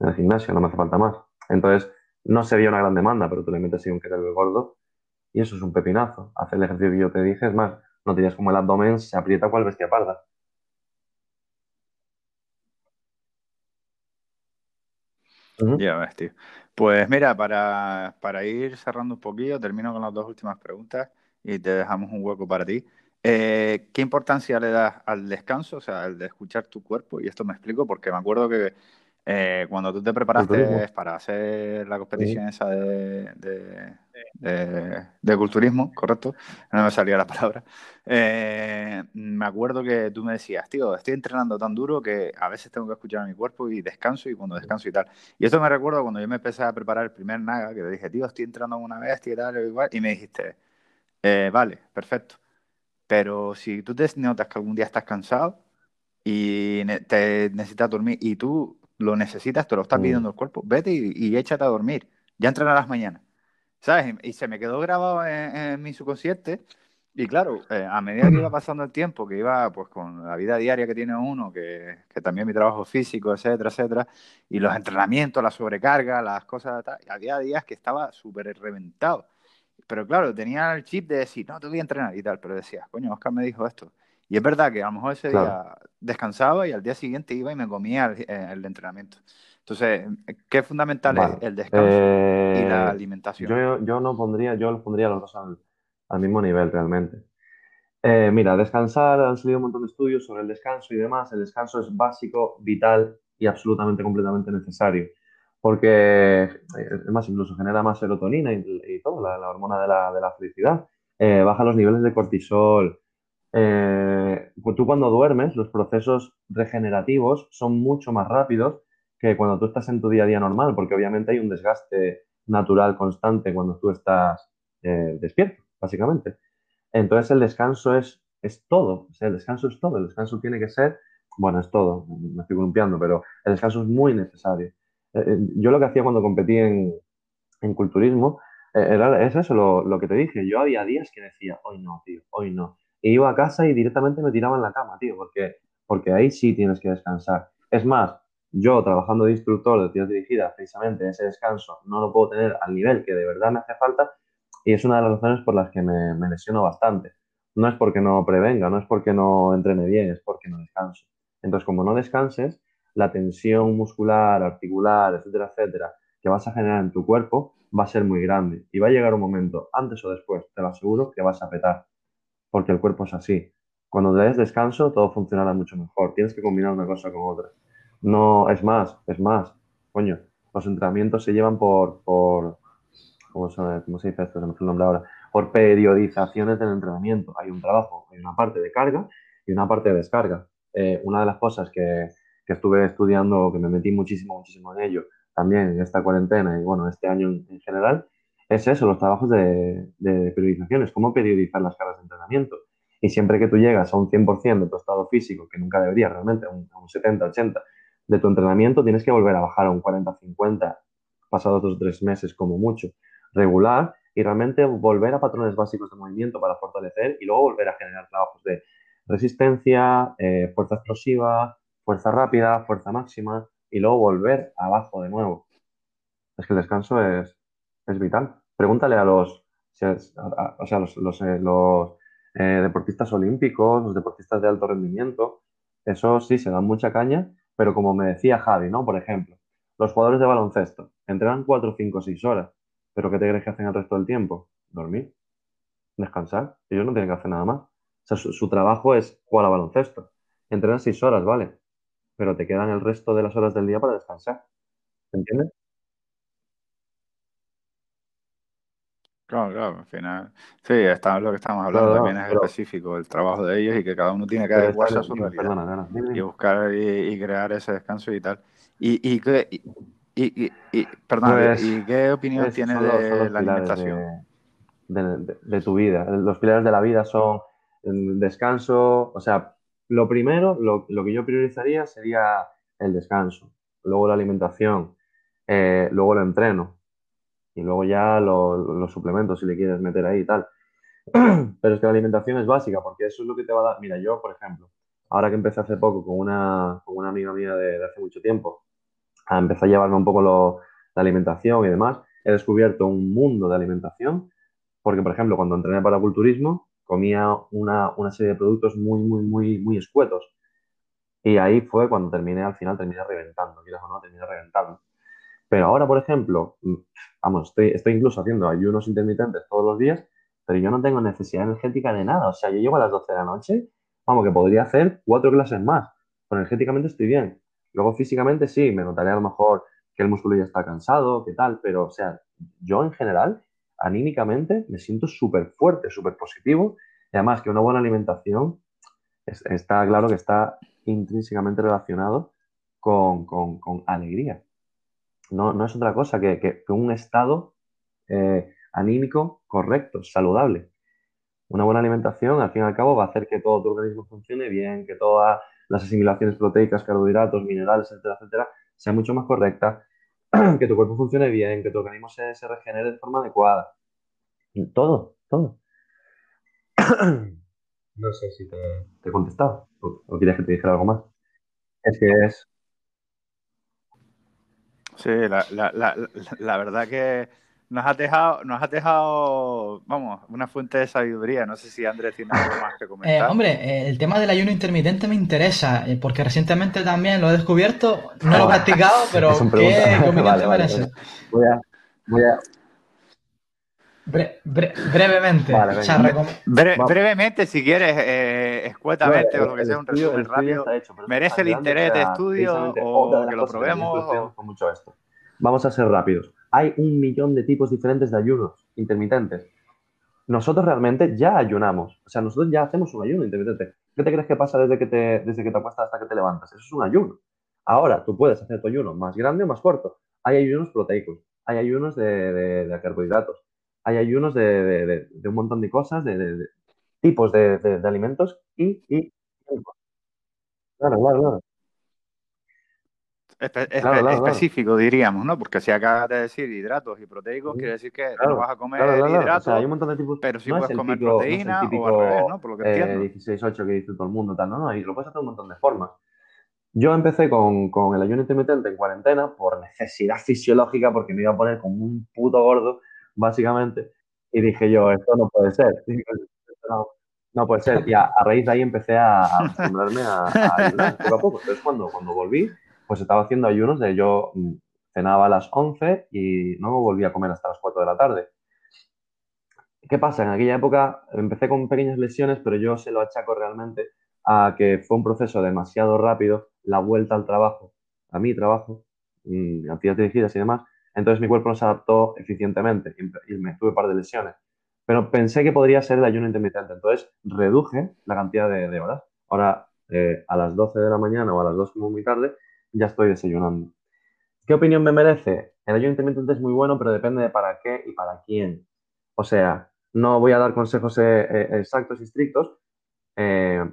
el, gimnasio, no me hace falta más. Entonces, no sería una gran demanda, pero tú le metes ahí un kettlebell gordo y eso es un pepinazo. Hacer el ejercicio que yo te dije, es más, no tienes como el abdomen, se aprieta cual bestia parda. Ya ves, tío. Pues mira, para, para, ir cerrando un poquillo, termino con las dos últimas preguntas y te dejamos un hueco para ti. Eh, ¿Qué importancia le das al descanso, o sea, al de escuchar tu cuerpo? Y esto me explico porque me acuerdo que eh, cuando tú te preparaste para hacer la competición esa de, de, culturismo, correcto, no me salía la palabra, eh, me acuerdo que tú me decías, tío, estoy entrenando tan duro que a veces tengo que escuchar a mi cuerpo y descanso y cuando descanso y tal. Y esto me recuerdo cuando yo me empecé a preparar el primer Naga, que te dije, tío, estoy entrenando una bestia y tal, igual, y me dijiste, eh, vale, perfecto, pero si tú te notas que algún día estás cansado y te necesitas dormir y tú lo necesitas, te lo está mm. pidiendo el cuerpo, vete y, échate a dormir, ya entrenarás mañana. ¿Sabes? Y se me quedó grabado en, mi subconsciente. Y claro, eh, a medida que iba pasando el tiempo, que iba pues con la vida diaria que tiene uno, que, que también mi trabajo físico, etcétera, etcétera, y los entrenamientos, la sobrecarga, las cosas, tal, había días que estaba súper reventado. Pero claro, tenía el chip de decir, no, te voy a entrenar y tal, pero decía, coño, Oscar me dijo esto. Y es verdad que a lo mejor ese día descansaba y al día siguiente iba y me comía el, eh, entrenamiento. Entonces, ¿qué fundamental es el descanso y la eh, alimentación? Yo, yo, no pondría, yo los pondría los dos al, mismo nivel realmente. Eh, mira, descansar, han salido un montón de estudios sobre el descanso y demás. El descanso es básico, vital y absolutamente, completamente necesario. Porque, es más, incluso genera más serotonina y, todo, la, hormona de la, de la felicidad. baja los niveles de cortisol, eh, pues tú cuando duermes, los procesos regenerativos son mucho más rápidos que cuando tú estás en tu día a día normal, porque obviamente hay un desgaste natural constante cuando tú estás eh, despierto, básicamente. Entonces el descanso es, es todo, el descanso es todo, el descanso tiene que ser, bueno, es todo, me estoy columpiando, pero el descanso es muy necesario. Eh, yo lo que hacía cuando competí en, en culturismo, era, es eso lo, lo, que te dije, yo había días que decía, hoy no, tío, hoy no e iba a casa y directamente me tiraba en la cama, tío, porque, porque ahí sí tienes que descansar. Es más, yo trabajando de instructor de tiras dirigidas, precisamente ese descanso no lo puedo tener al nivel que de verdad me hace falta y es una de las razones por las que me, me lesiono bastante. No es porque no prevenga, no es porque no entrene bien, es porque no descanso. Entonces, como no descanses, la tensión muscular, articular, etcétera, etcétera, que vas a generar en tu cuerpo va a ser muy grande. Y va a llegar un momento, antes o después, te lo aseguro, que vas a petar porque el cuerpo es así. Cuando le des descanso, todo funcionará mucho mejor. Tienes que combinar una cosa con otra. No, es más, es más. Coño, los entrenamientos se llevan por, por ¿cómo, se, dice esto? No me el nombre ahora. Por periodizaciones del entrenamiento. Hay un trabajo, hay una parte de carga y una parte de descarga. Eh, una de las cosas que, que, estuve estudiando, que me metí muchísimo, muchísimo en ello, también en esta cuarentena y bueno, este año en general, es eso, los trabajos de, de periodización, cómo periodizar las cargas de entrenamiento. Y siempre que tú llegas a un 100% de tu estado físico, que nunca debería realmente, a un, 70, 80 de tu entrenamiento, tienes que volver a bajar a un 40, 50, pasados dos o tres meses como mucho, regular, y realmente volver a patrones básicos de movimiento para fortalecer y luego volver a generar trabajos de resistencia, eh, fuerza explosiva, fuerza rápida, fuerza máxima, y luego volver abajo de nuevo. Es que el descanso es, es vital. Pregúntale a los, o sea, los, los, eh, eh, deportistas olímpicos, los deportistas de alto rendimiento, eso sí, se dan mucha caña, pero como me decía Javi, ¿no? Por ejemplo, los jugadores de baloncesto entrenan 4, 5, 6 horas, pero ¿qué te crees que hacen el resto del tiempo? Dormir, descansar. Ellos no tienen que hacer nada más. O sea, su, trabajo es jugar a baloncesto. Entrenan 6 horas, ¿vale? Pero te quedan el resto de las horas del día para descansar. ¿Entiendes? Claro, claro, al final. Sí, está lo que estamos hablando también es específico, el trabajo de ellos y que cada uno tiene que adecuarse a su realidad y buscar y, crear ese descanso y tal. ¿Y, y, qué, y, y, perdón, pues, ¿y qué opinión tienes de la alimentación? De, tu vida. Los pilares de la vida son el descanso, o sea, lo primero, lo, lo que yo priorizaría sería el descanso, luego la alimentación, eh, luego el entreno y luego ya los suplementos si le quieres meter ahí y tal. Pero es que la alimentación es básica porque eso es lo que te va a dar. Mira, yo, por ejemplo, ahora que empecé hace poco con una, con una amiga mía de, hace mucho tiempo, a empezar a llevarme un poco lo, la alimentación y demás, he descubierto un mundo de alimentación porque, por ejemplo, cuando entrené para culturismo, comía una, una serie de productos muy, muy, muy, muy escuetos. Y ahí fue cuando terminé, al final terminé reventando, quieras o no, terminé reventando. Pero ahora, por ejemplo, mm, vamos, estoy, estoy incluso haciendo ayunos intermitentes todos los días, pero yo no tengo necesidad energética de nada. O sea, yo llego a las 12 de la noche, vamos, que podría hacer cuatro clases más. Pero energéticamente estoy bien. Luego físicamente sí, me notaré a lo mejor que el músculo ya está cansado, que tal, pero o sea, yo en general anímicamente me siento súper fuerte, súper positivo. Y además que una buena alimentación está claro que está intrínsecamente relacionado con, alegría. No, es otra cosa que, un estado eh, anímico correcto, saludable. Una buena alimentación, al fin y al cabo, va a hacer que todo tu organismo funcione bien, que todas las asimilaciones proteicas, carbohidratos, minerales, etcétera, etcétera, sea mucho más correcta, que tu cuerpo funcione bien, que tu organismo se, se regenere de forma adecuada. Todo, todo. No sé si te, he contestado o, o quieres que te dijera algo más. Es que es... Sí, la, verdad que nos ha dejado, nos ha dejado, vamos, una fuente de sabiduría. No sé si Andrés tiene algo más que eh, comentar. hombre, eh, el tema del ayuno intermitente me interesa, eh, porque recientemente también lo he descubierto, no lo he practicado, pero ¿qué opinión te parece? Voy a, voy a, brevemente. brevemente, si quieres, eh, escuetamente o lo que sea, un resumen rápido. ¿Merece el interés de estudio o que lo probemos? Con mucho esto. Vamos a ser rápidos. Hay un millón de tipos diferentes de ayunos intermitentes. Nosotros realmente ya ayunamos. O sea, nosotros ya hacemos un ayuno intermitente. ¿Qué te crees que pasa desde que te, desde que te acuestas hasta que te levantas? Eso es un ayuno. Ahora, tú puedes hacer tu ayuno más grande o más corto. Hay ayunos proteicos, hay ayunos de, de carbohidratos, hay ayunos de, un montón de cosas, de, tipos de, alimentos y, Claro, claro, claro. específico, diríamos, ¿no? Porque si acabas de decir hidratos y proteicos, quiere decir que no vas a comer hidratos, hay un montón de tipos, pero sí puedes comer proteína o al revés, ¿no? Por lo que entiendo. 16-8 que dice todo el mundo, tal, no, no, y lo puedes hacer de un montón de formas. Yo empecé con, con, el ayuno intermitente en cuarentena por necesidad fisiológica, porque me iba a poner como un puto gordo básicamente. Y dije yo, esto no puede ser. No, puede ser. Y a, raíz de ahí empecé a, acostumbrarme a, ayunar poco a poco. Entonces, cuando, cuando volví, pues estaba haciendo ayunos de yo mm, cenaba a las 11 y no volví a comer hasta las 4 de la tarde. ¿Qué pasa? En aquella época empecé con pequeñas lesiones, pero yo se lo achaco realmente a que fue un proceso demasiado rápido, la vuelta al trabajo, a mi trabajo, mm, actividades dirigidas y demás, entonces mi cuerpo no se adaptó eficientemente y me tuve un par de lesiones. Pero pensé que podría ser el ayuno intermitente. Entonces reduje la cantidad de, horas. Ahora eh, a las 12 de la mañana o a las 2 como muy tarde ya estoy desayunando. ¿Qué opinión me merece? El ayuno intermitente es muy bueno, pero depende de para qué y para quién. O sea, no voy a dar consejos eh, eh, exactos y estrictos.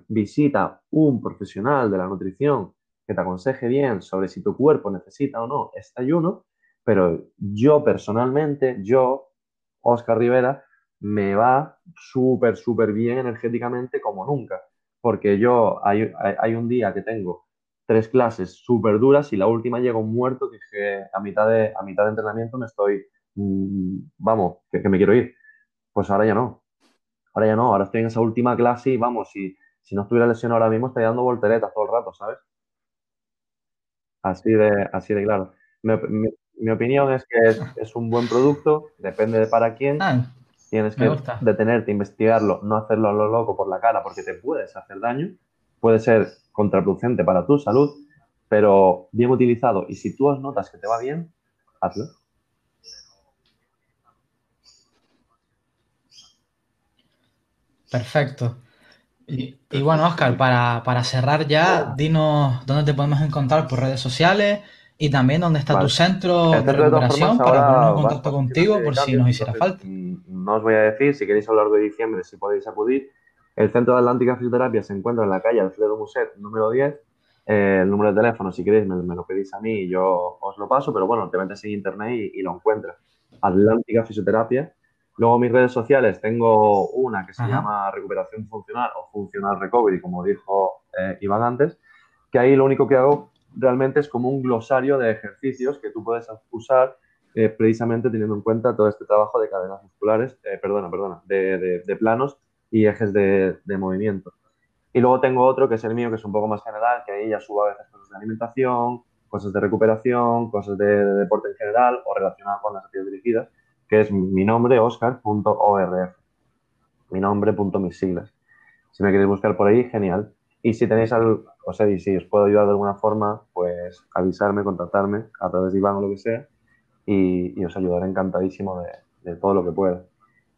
visita un profesional de la nutrición que te aconseje bien sobre si tu cuerpo necesita o no este ayuno pero yo personalmente, yo, Oscar Rivera, me va súper, súper bien energéticamente como nunca. Porque yo, hay, un día que tengo tres clases súper duras y la última llego muerto que, a, mitad de, a mitad de entrenamiento me estoy, mm, vamos, que, me quiero ir. Pues ahora ya no. Ahora ya no, ahora estoy en esa última clase y vamos, si, si no estuviera lesionado ahora mismo estaría dando volteretas todo el rato, ¿sabes? Así de, así de claro mi opinión es que es, un buen producto, depende de para quién. Ah, Tienes que detenerte, investigarlo, no hacerlo a lo loco por la cara porque te puedes hacer daño, puede ser contraproducente para tu salud, pero bien utilizado. Y si tú notas que te va bien, hazlo. Perfecto. Y, bueno, Oscar, para, para cerrar ya, dinos dónde te podemos encontrar por redes sociales, y también dónde está tu centro de recuperación para ponernos en contacto contigo por si nos hiciera falta. Mm, no os voy a decir, si queréis a lo largo de diciembre, si podéis acudir. El Centro de Atlántica Fisioterapia se encuentra en la calle Alfredo Muset, número 10. Eh, el número de teléfono, si queréis, me, lo pedís a mí y yo os lo paso, pero bueno, te metes en internet y, lo encuentras. Atlántica Fisioterapia. Luego mis redes sociales, tengo una que se llama Recuperación Funcional o Funcional Recovery, como dijo eh, Iván antes, que ahí lo único que hago realmente es como un glosario de ejercicios que tú puedes usar eh, precisamente teniendo en cuenta todo este trabajo de cadenas musculares, eh, perdona, perdona, de, planos y ejes de, movimiento. Y luego tengo otro que es el mío, que es un poco más general, que ahí ya subo a veces cosas de alimentación, cosas de recuperación, cosas de, deporte en general o relacionado con las actividades dirigidas, que es mi nombre, oscar.orf. Mi nombre, punto mis siglas. Si me queréis buscar por ahí, genial. Y si tenéis algo, o sea, y si os puedo ayudar de alguna forma, pues avisarme, contactarme a través de Iván o lo que sea, y, os ayudaré encantadísimo de todo lo que pueda.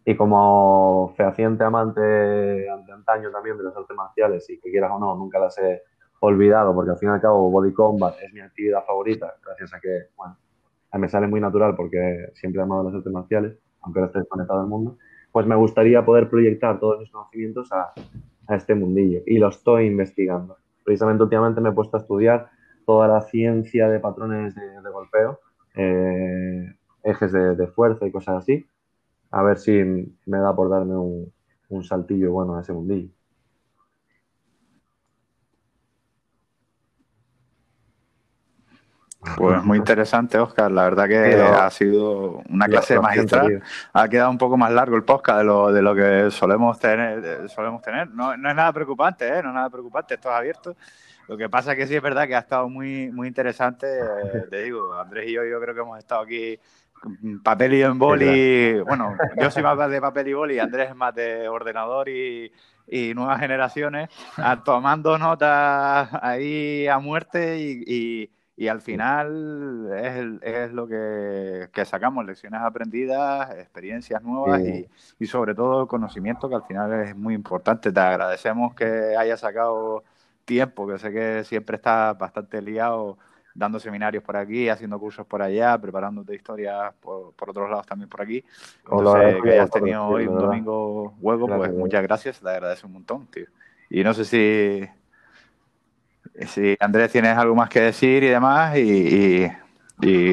Y como fehaciente amante de antaño también de las artes marciales y que quieras o no, nunca las he olvidado porque al fin y al cabo Body Combat es mi actividad favorita, gracias a que, bueno, a me sale muy natural porque siempre he amado las artes marciales, aunque no esté desconectado del mundo, pues me gustaría poder proyectar todos mis conocimientos a, a este mundillo y lo estoy investigando. Precisamente últimamente me he puesto a estudiar toda la ciencia de patrones de, golpeo, eh, ejes de, fuerza y cosas así, a ver si me da por darme un, saltillo bueno a ese mundillo. Pues muy interesante, Oscar. La verdad que ha sido una clase magistral. Ha quedado un poco más largo el podcast de lo, de lo que solemos tener. Solemos tener. No, no es nada preocupante, ¿eh? No es nada preocupante. Esto es abierto. Lo que pasa es que sí es verdad que ha estado muy, muy interesante. Eh, te digo, Andrés y yo, yo creo que hemos estado aquí papel y en boli. Bueno, yo soy más de papel y boli, Andrés es más de ordenador y, y nuevas generaciones, tomando notas ahí a muerte y y al final es, es lo que, sacamos, lecciones aprendidas, experiencias nuevas y, y, sobre todo conocimiento que al final es muy importante. Te agradecemos que hayas sacado tiempo, que sé que siempre estás bastante liado dando seminarios por aquí, haciendo cursos por allá, preparándote historias por, por otros lados también por aquí. Entonces, que hayas tenido hoy un domingo hueco, pues muchas gracias, te agradezco un montón, tío. Y no sé si si Andrés tienes algo más que decir y demás, y,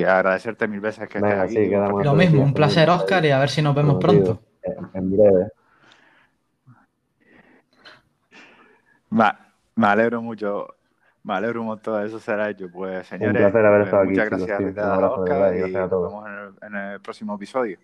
agradecerte mil veces que estés aquí. Lo mismo, un placer, Oscar, y a ver si nos vemos pronto. En breve. Me, alegro mucho. Me alegro un montón, eso será hecho. Pues señores, un placer haber estado muchas aquí, gracias, a Oscar, y nos vemos en el próximo episodio.